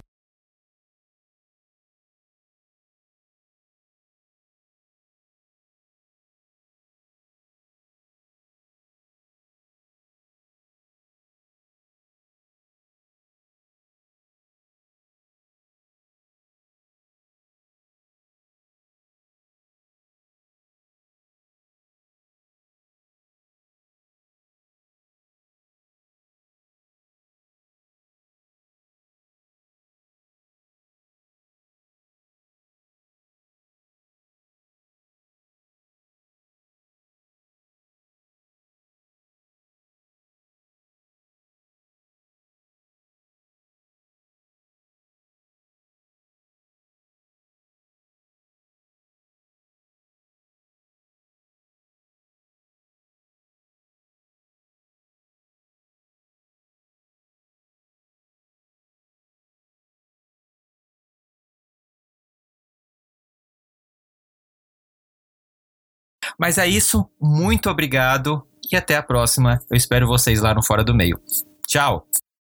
Mas é isso, muito obrigado e até a próxima. Eu espero vocês lá no Fora do Meio. Tchau!